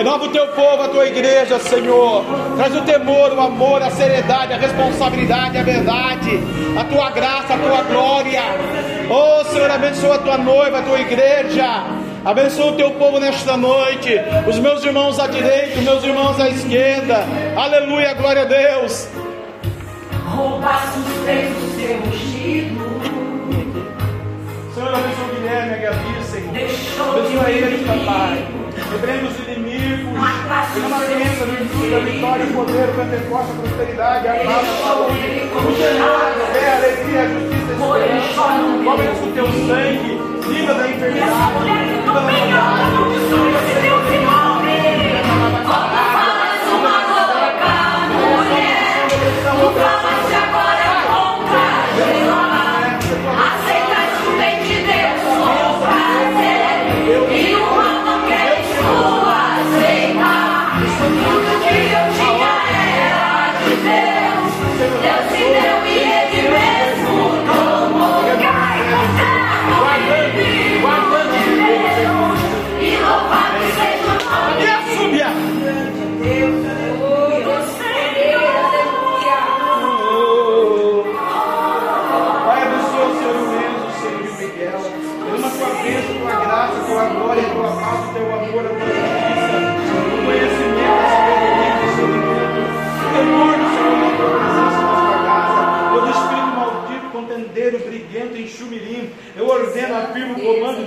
Renova o teu povo, a tua igreja, Senhor. Traz o temor, o amor, a seriedade, a responsabilidade, a verdade, a tua graça, a tua glória. Oh, Senhor, abençoa a tua noiva, a tua igreja. Abençoa o teu povo nesta noite. Os meus irmãos à direita, os meus irmãos à esquerda. Aleluia, glória a Deus. Do seu ungido. Senhor, abençoa o Guilherme, a Gabi, Senhor. Deixou Abençoa eles, papai. Repreenda os inimigos. Matasse Tem uma os seus crença, virtude, a vitória, o poder, o Pentecostes, a prosperidade, a paz, a saúde. O Senhor, a alegria, a justiça, a esperança. Cobre-nos com teu sangue. Livra da E enfermidade. Livra da maldade. maldições de Deus, Deus te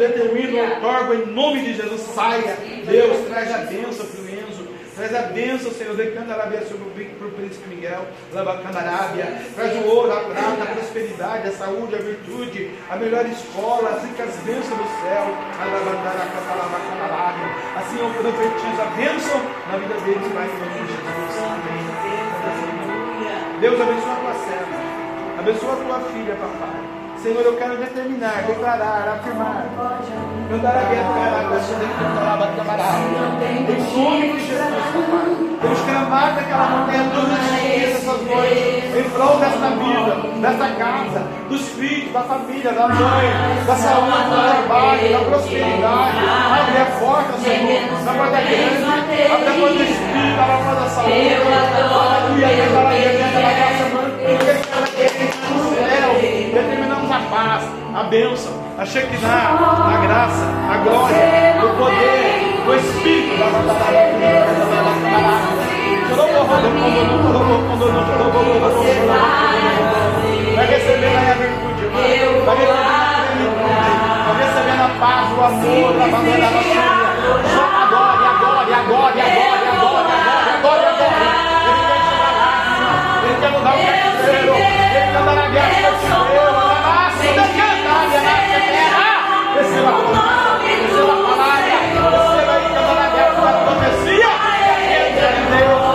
determino, outorgo, em nome de Jesus, saia. Deus, traz a bênção para o Enzo. Traz a bênção, Senhor, decanta a arábia sobre o príncipe Miguel, Labacandarábia. Traz o ouro, a prata, a prosperidade, a saúde, a virtude, a melhor escola, as ricas bênçãos do céu. Assim eu profetizo a bênção na vida deles, Pai, em nome de Jesus. Amém. Deus abençoa a tua serva. Abençoa a tua filha, papai. Senhor, eu quero determinar, declarar, afirmar. Cantar a guerra, Em nome de Jesus. Deus amar daquela montanha todos os dias, essas noites, em prol desta vida, desta casa, dos filhos, da família, da mãe, da saúde, do trabalho, da prosperidade. Abre a porta, Senhor, na porta grande, abre a porta do Espírito, abre a porta da saúde. Declara a guerra, declara a graça, no céu, determinamos a paz, a bênção, a Shekinah, a graça, a glória, o poder, o Espírito Vai receber a virtude. Vai receber a plenitude. Vai receber a paz, o amor, a bandeira da sua. Agora, agora, agora, agora, agora, agora, e agora. Ele quer mudar o cativeiro. Ele quer dar a guerra do decanta a guerra terra. Receba a palavra. Receba a palavra. Receba aí, cantar a guerra da profecia. Esse é Deus.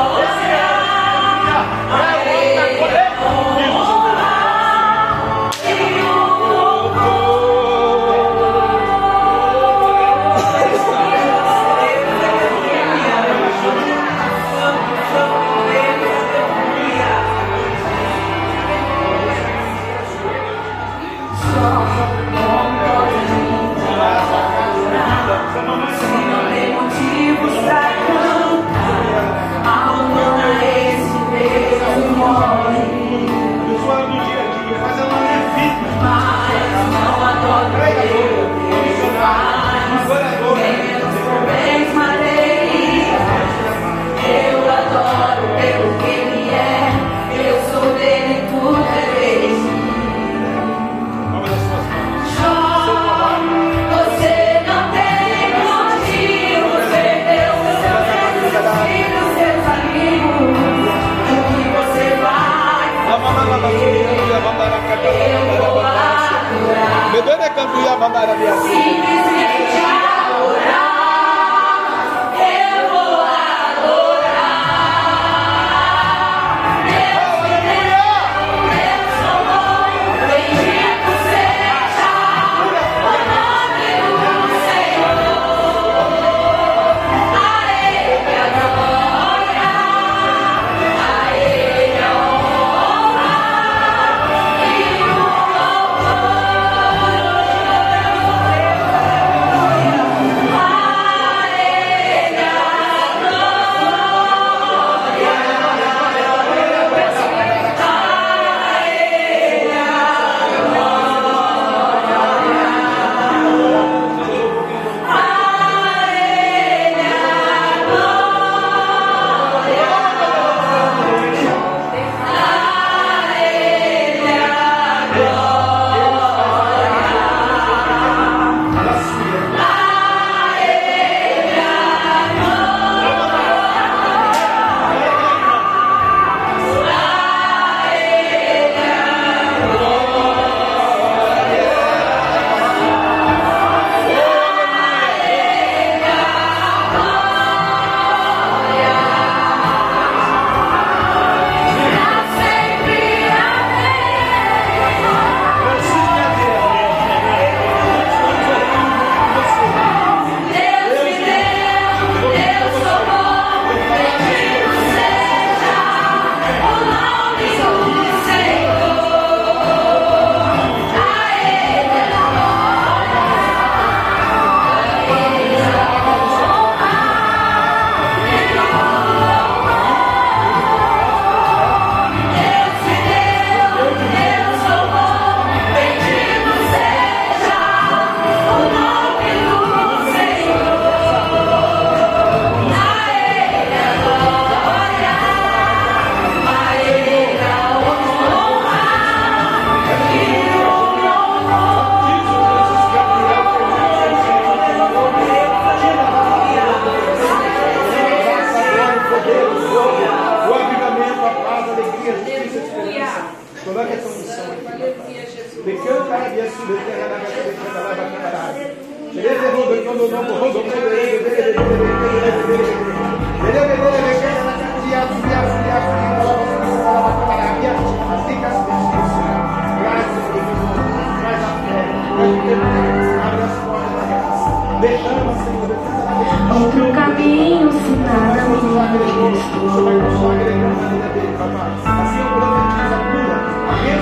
Outro caminho se nada me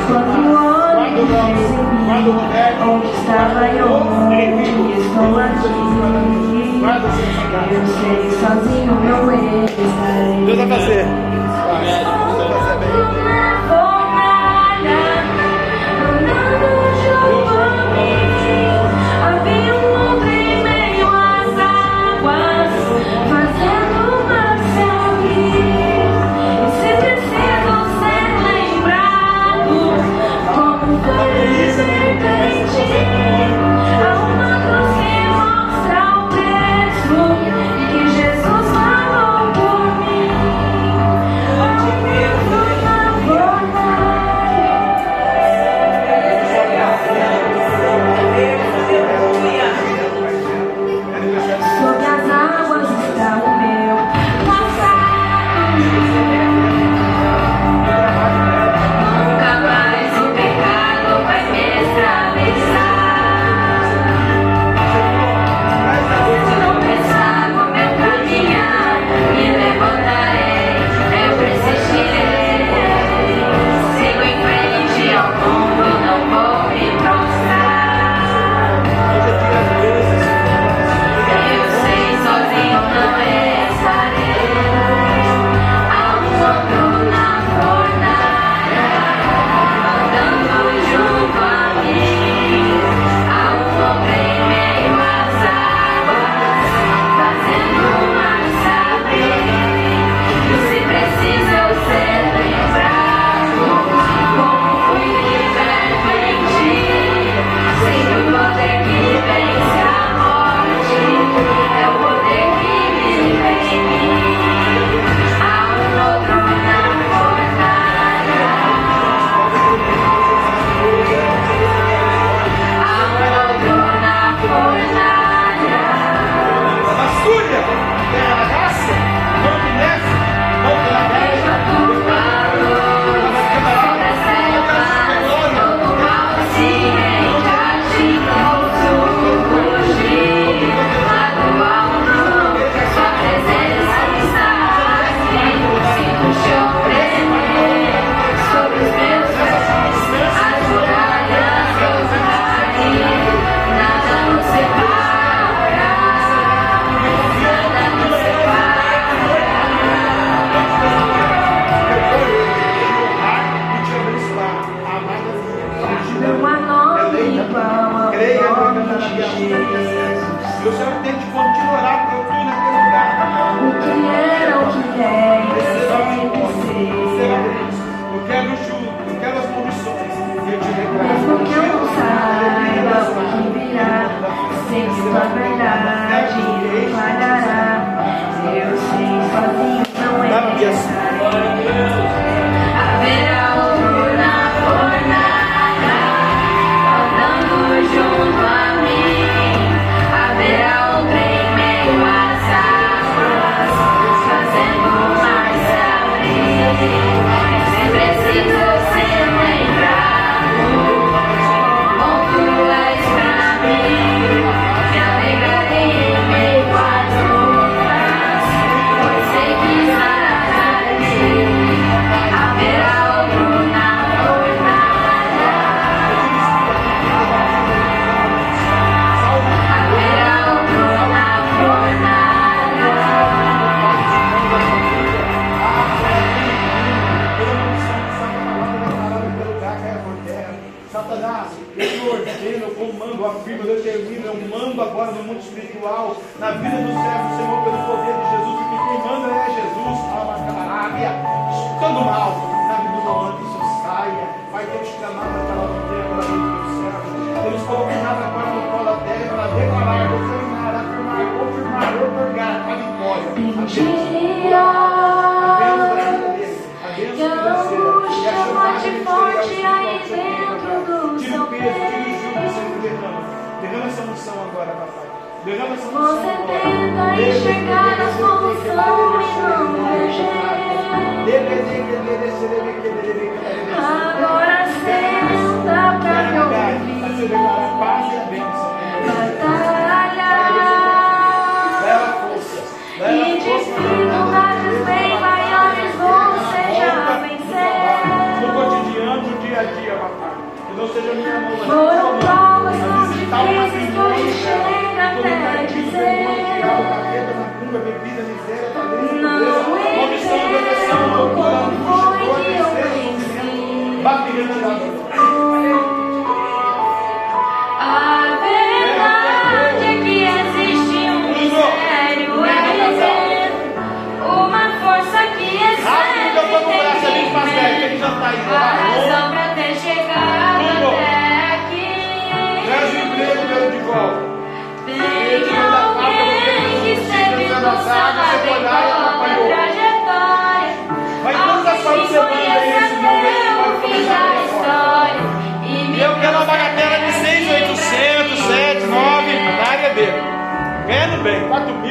Quando adoramos, quando que onde estava eu, ele estou aqui. Assim, assim. Eu sei sozinho não estarei. Deus vai fazer.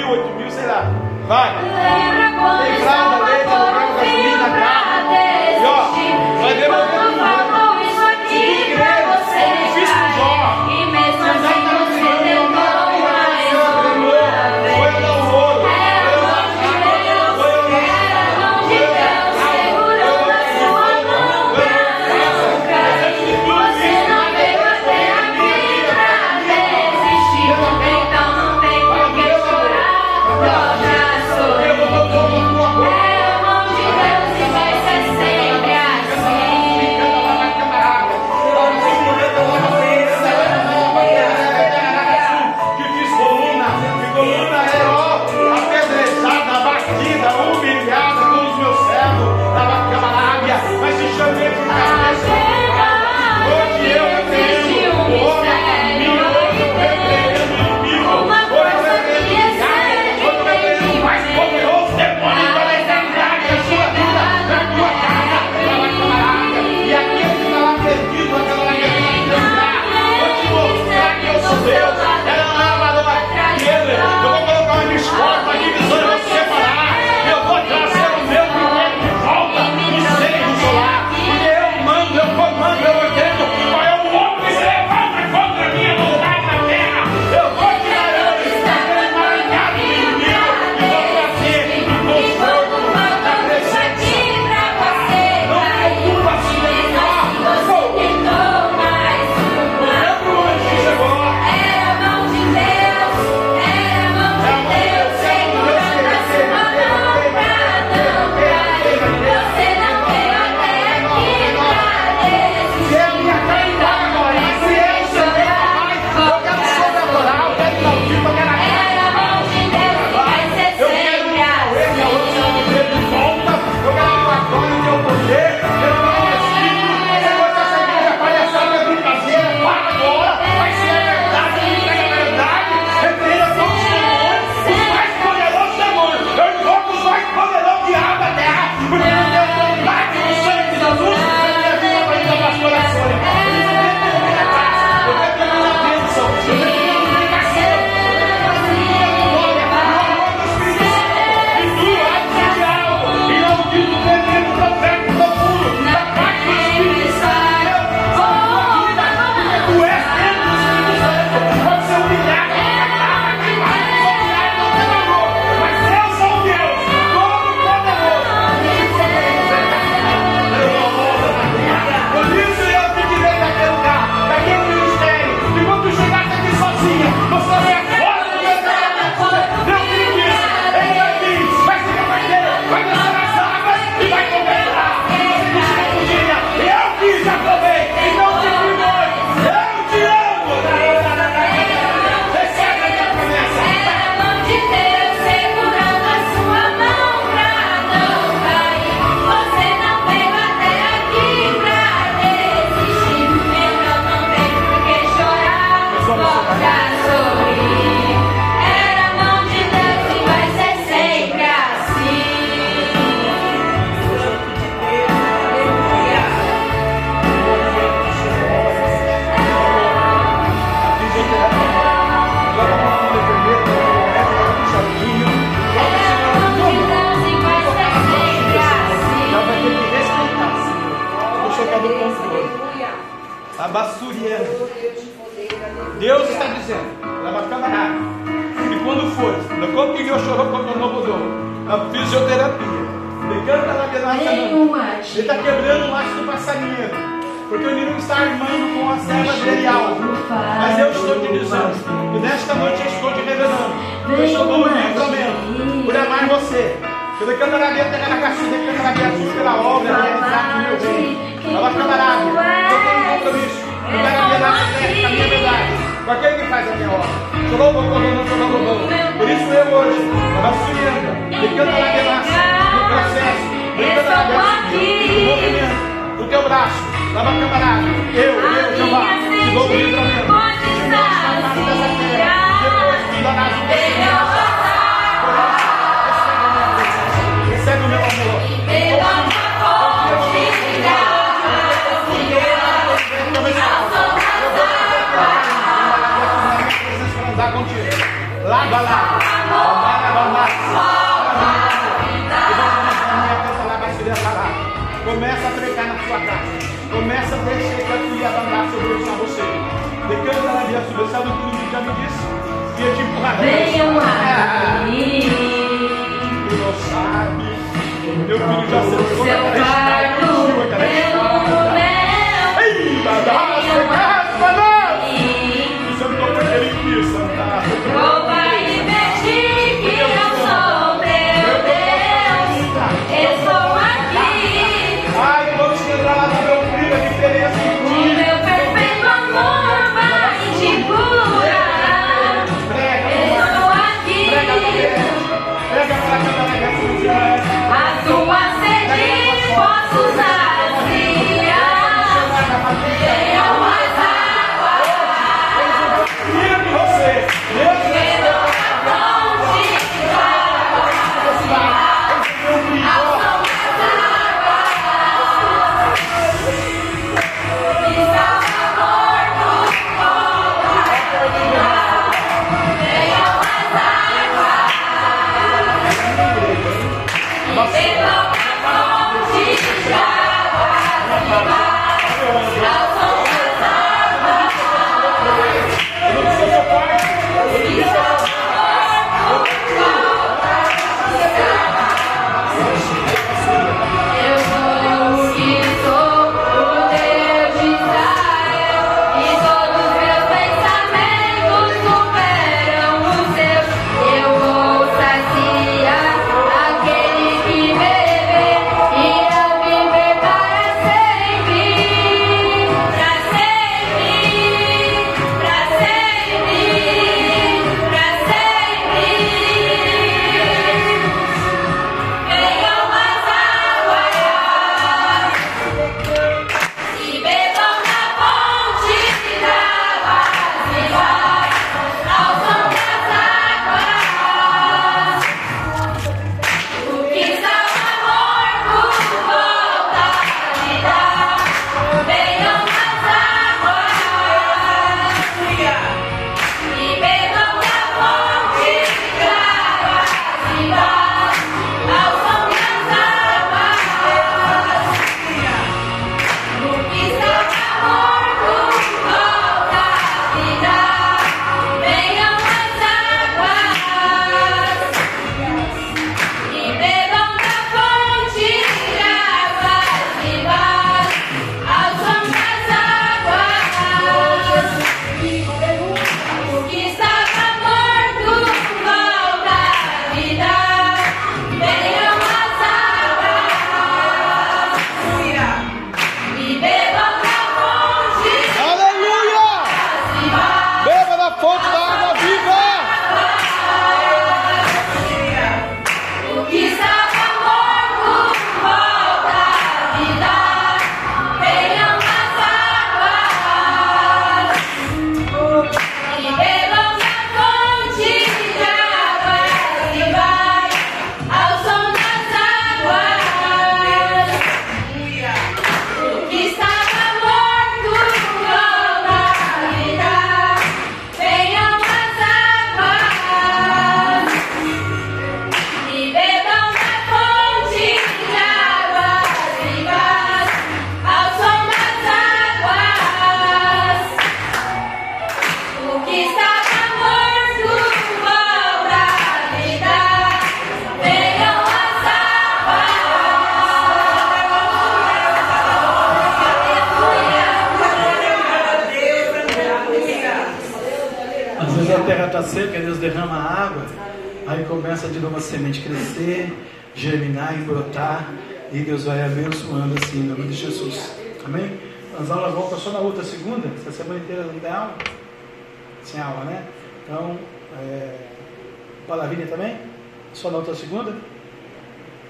oito mil, sei lá. Vai. Lembra quando Lembrada, lembra, lembra, Ah.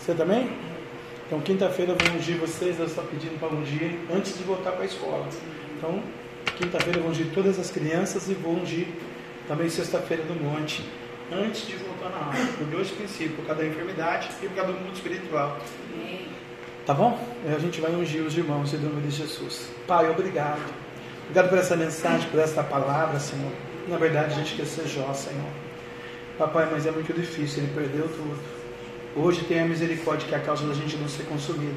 Você também? Então, quinta-feira eu vou ungir vocês, Deus está pedindo para ungir antes de voltar para a escola. Então, quinta-feira eu vou ungir todas as crianças e vou ungir também sexta-feira no monte, antes de voltar na aula, por dois princípios, por causa da enfermidade e por causa do mundo espiritual. Tá bom? A gente vai ungir os irmãos em nome de Jesus. Pai, obrigado. Obrigado por essa mensagem, por essa palavra, Senhor. Na verdade, a gente quer ser Jó, Senhor. Papai, mas é muito difícil, ele perdeu tudo. Hoje tem a misericórdia que é a causa da gente não ser consumido.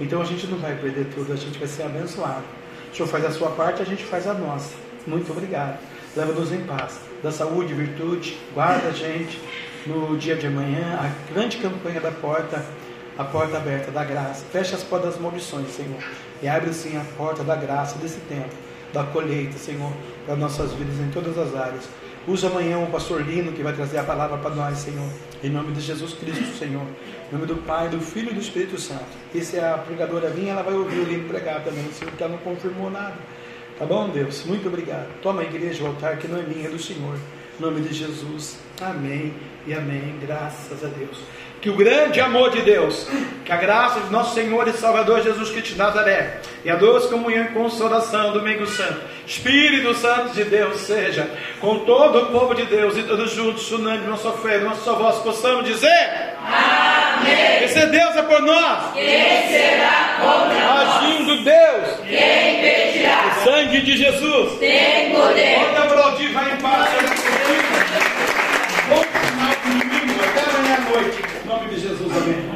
Então a gente não vai perder tudo, a gente vai ser abençoado. O Senhor faz a sua parte, a gente faz a nossa. Muito obrigado. Leva-nos em paz. Da saúde, virtude, guarda a gente no dia de amanhã, a grande campanha da porta, a porta aberta da graça. Fecha as portas das maldições, Senhor. E abre sim a porta da graça desse tempo, da colheita, Senhor, para nossas vidas em todas as áreas. Usa amanhã o pastor Lino que vai trazer a palavra para nós, Senhor. Em nome de Jesus Cristo, Senhor. Em nome do Pai, do Filho e do Espírito Santo. E se a pregadora vir, ela vai ouvir o Lino pregar também, Senhor, porque ela não confirmou nada. Tá bom, Deus? Muito obrigado. Toma a igreja, o altar que não é minha, é do Senhor. Em nome de Jesus. Amém e amém. Graças a Deus. Que o grande amor de Deus, que a graça de nosso Senhor e Salvador Jesus Cristo de Nazaré, e a doce comunhão e consolação do Domingo Santo, Espírito Santo de Deus, seja com todo o povo de Deus e todos juntos, unânime, nossa fé, nossa voz, possamos dizer: Amém. Esse Deus é por nós. Quem será contra nós? Agindo Deus. Quem impedirá? O sangue de Jesus. Tem poder. Manda Brody, vai em paz. Bom final de domingo, até amanhã à noite. Em nome de Jesus.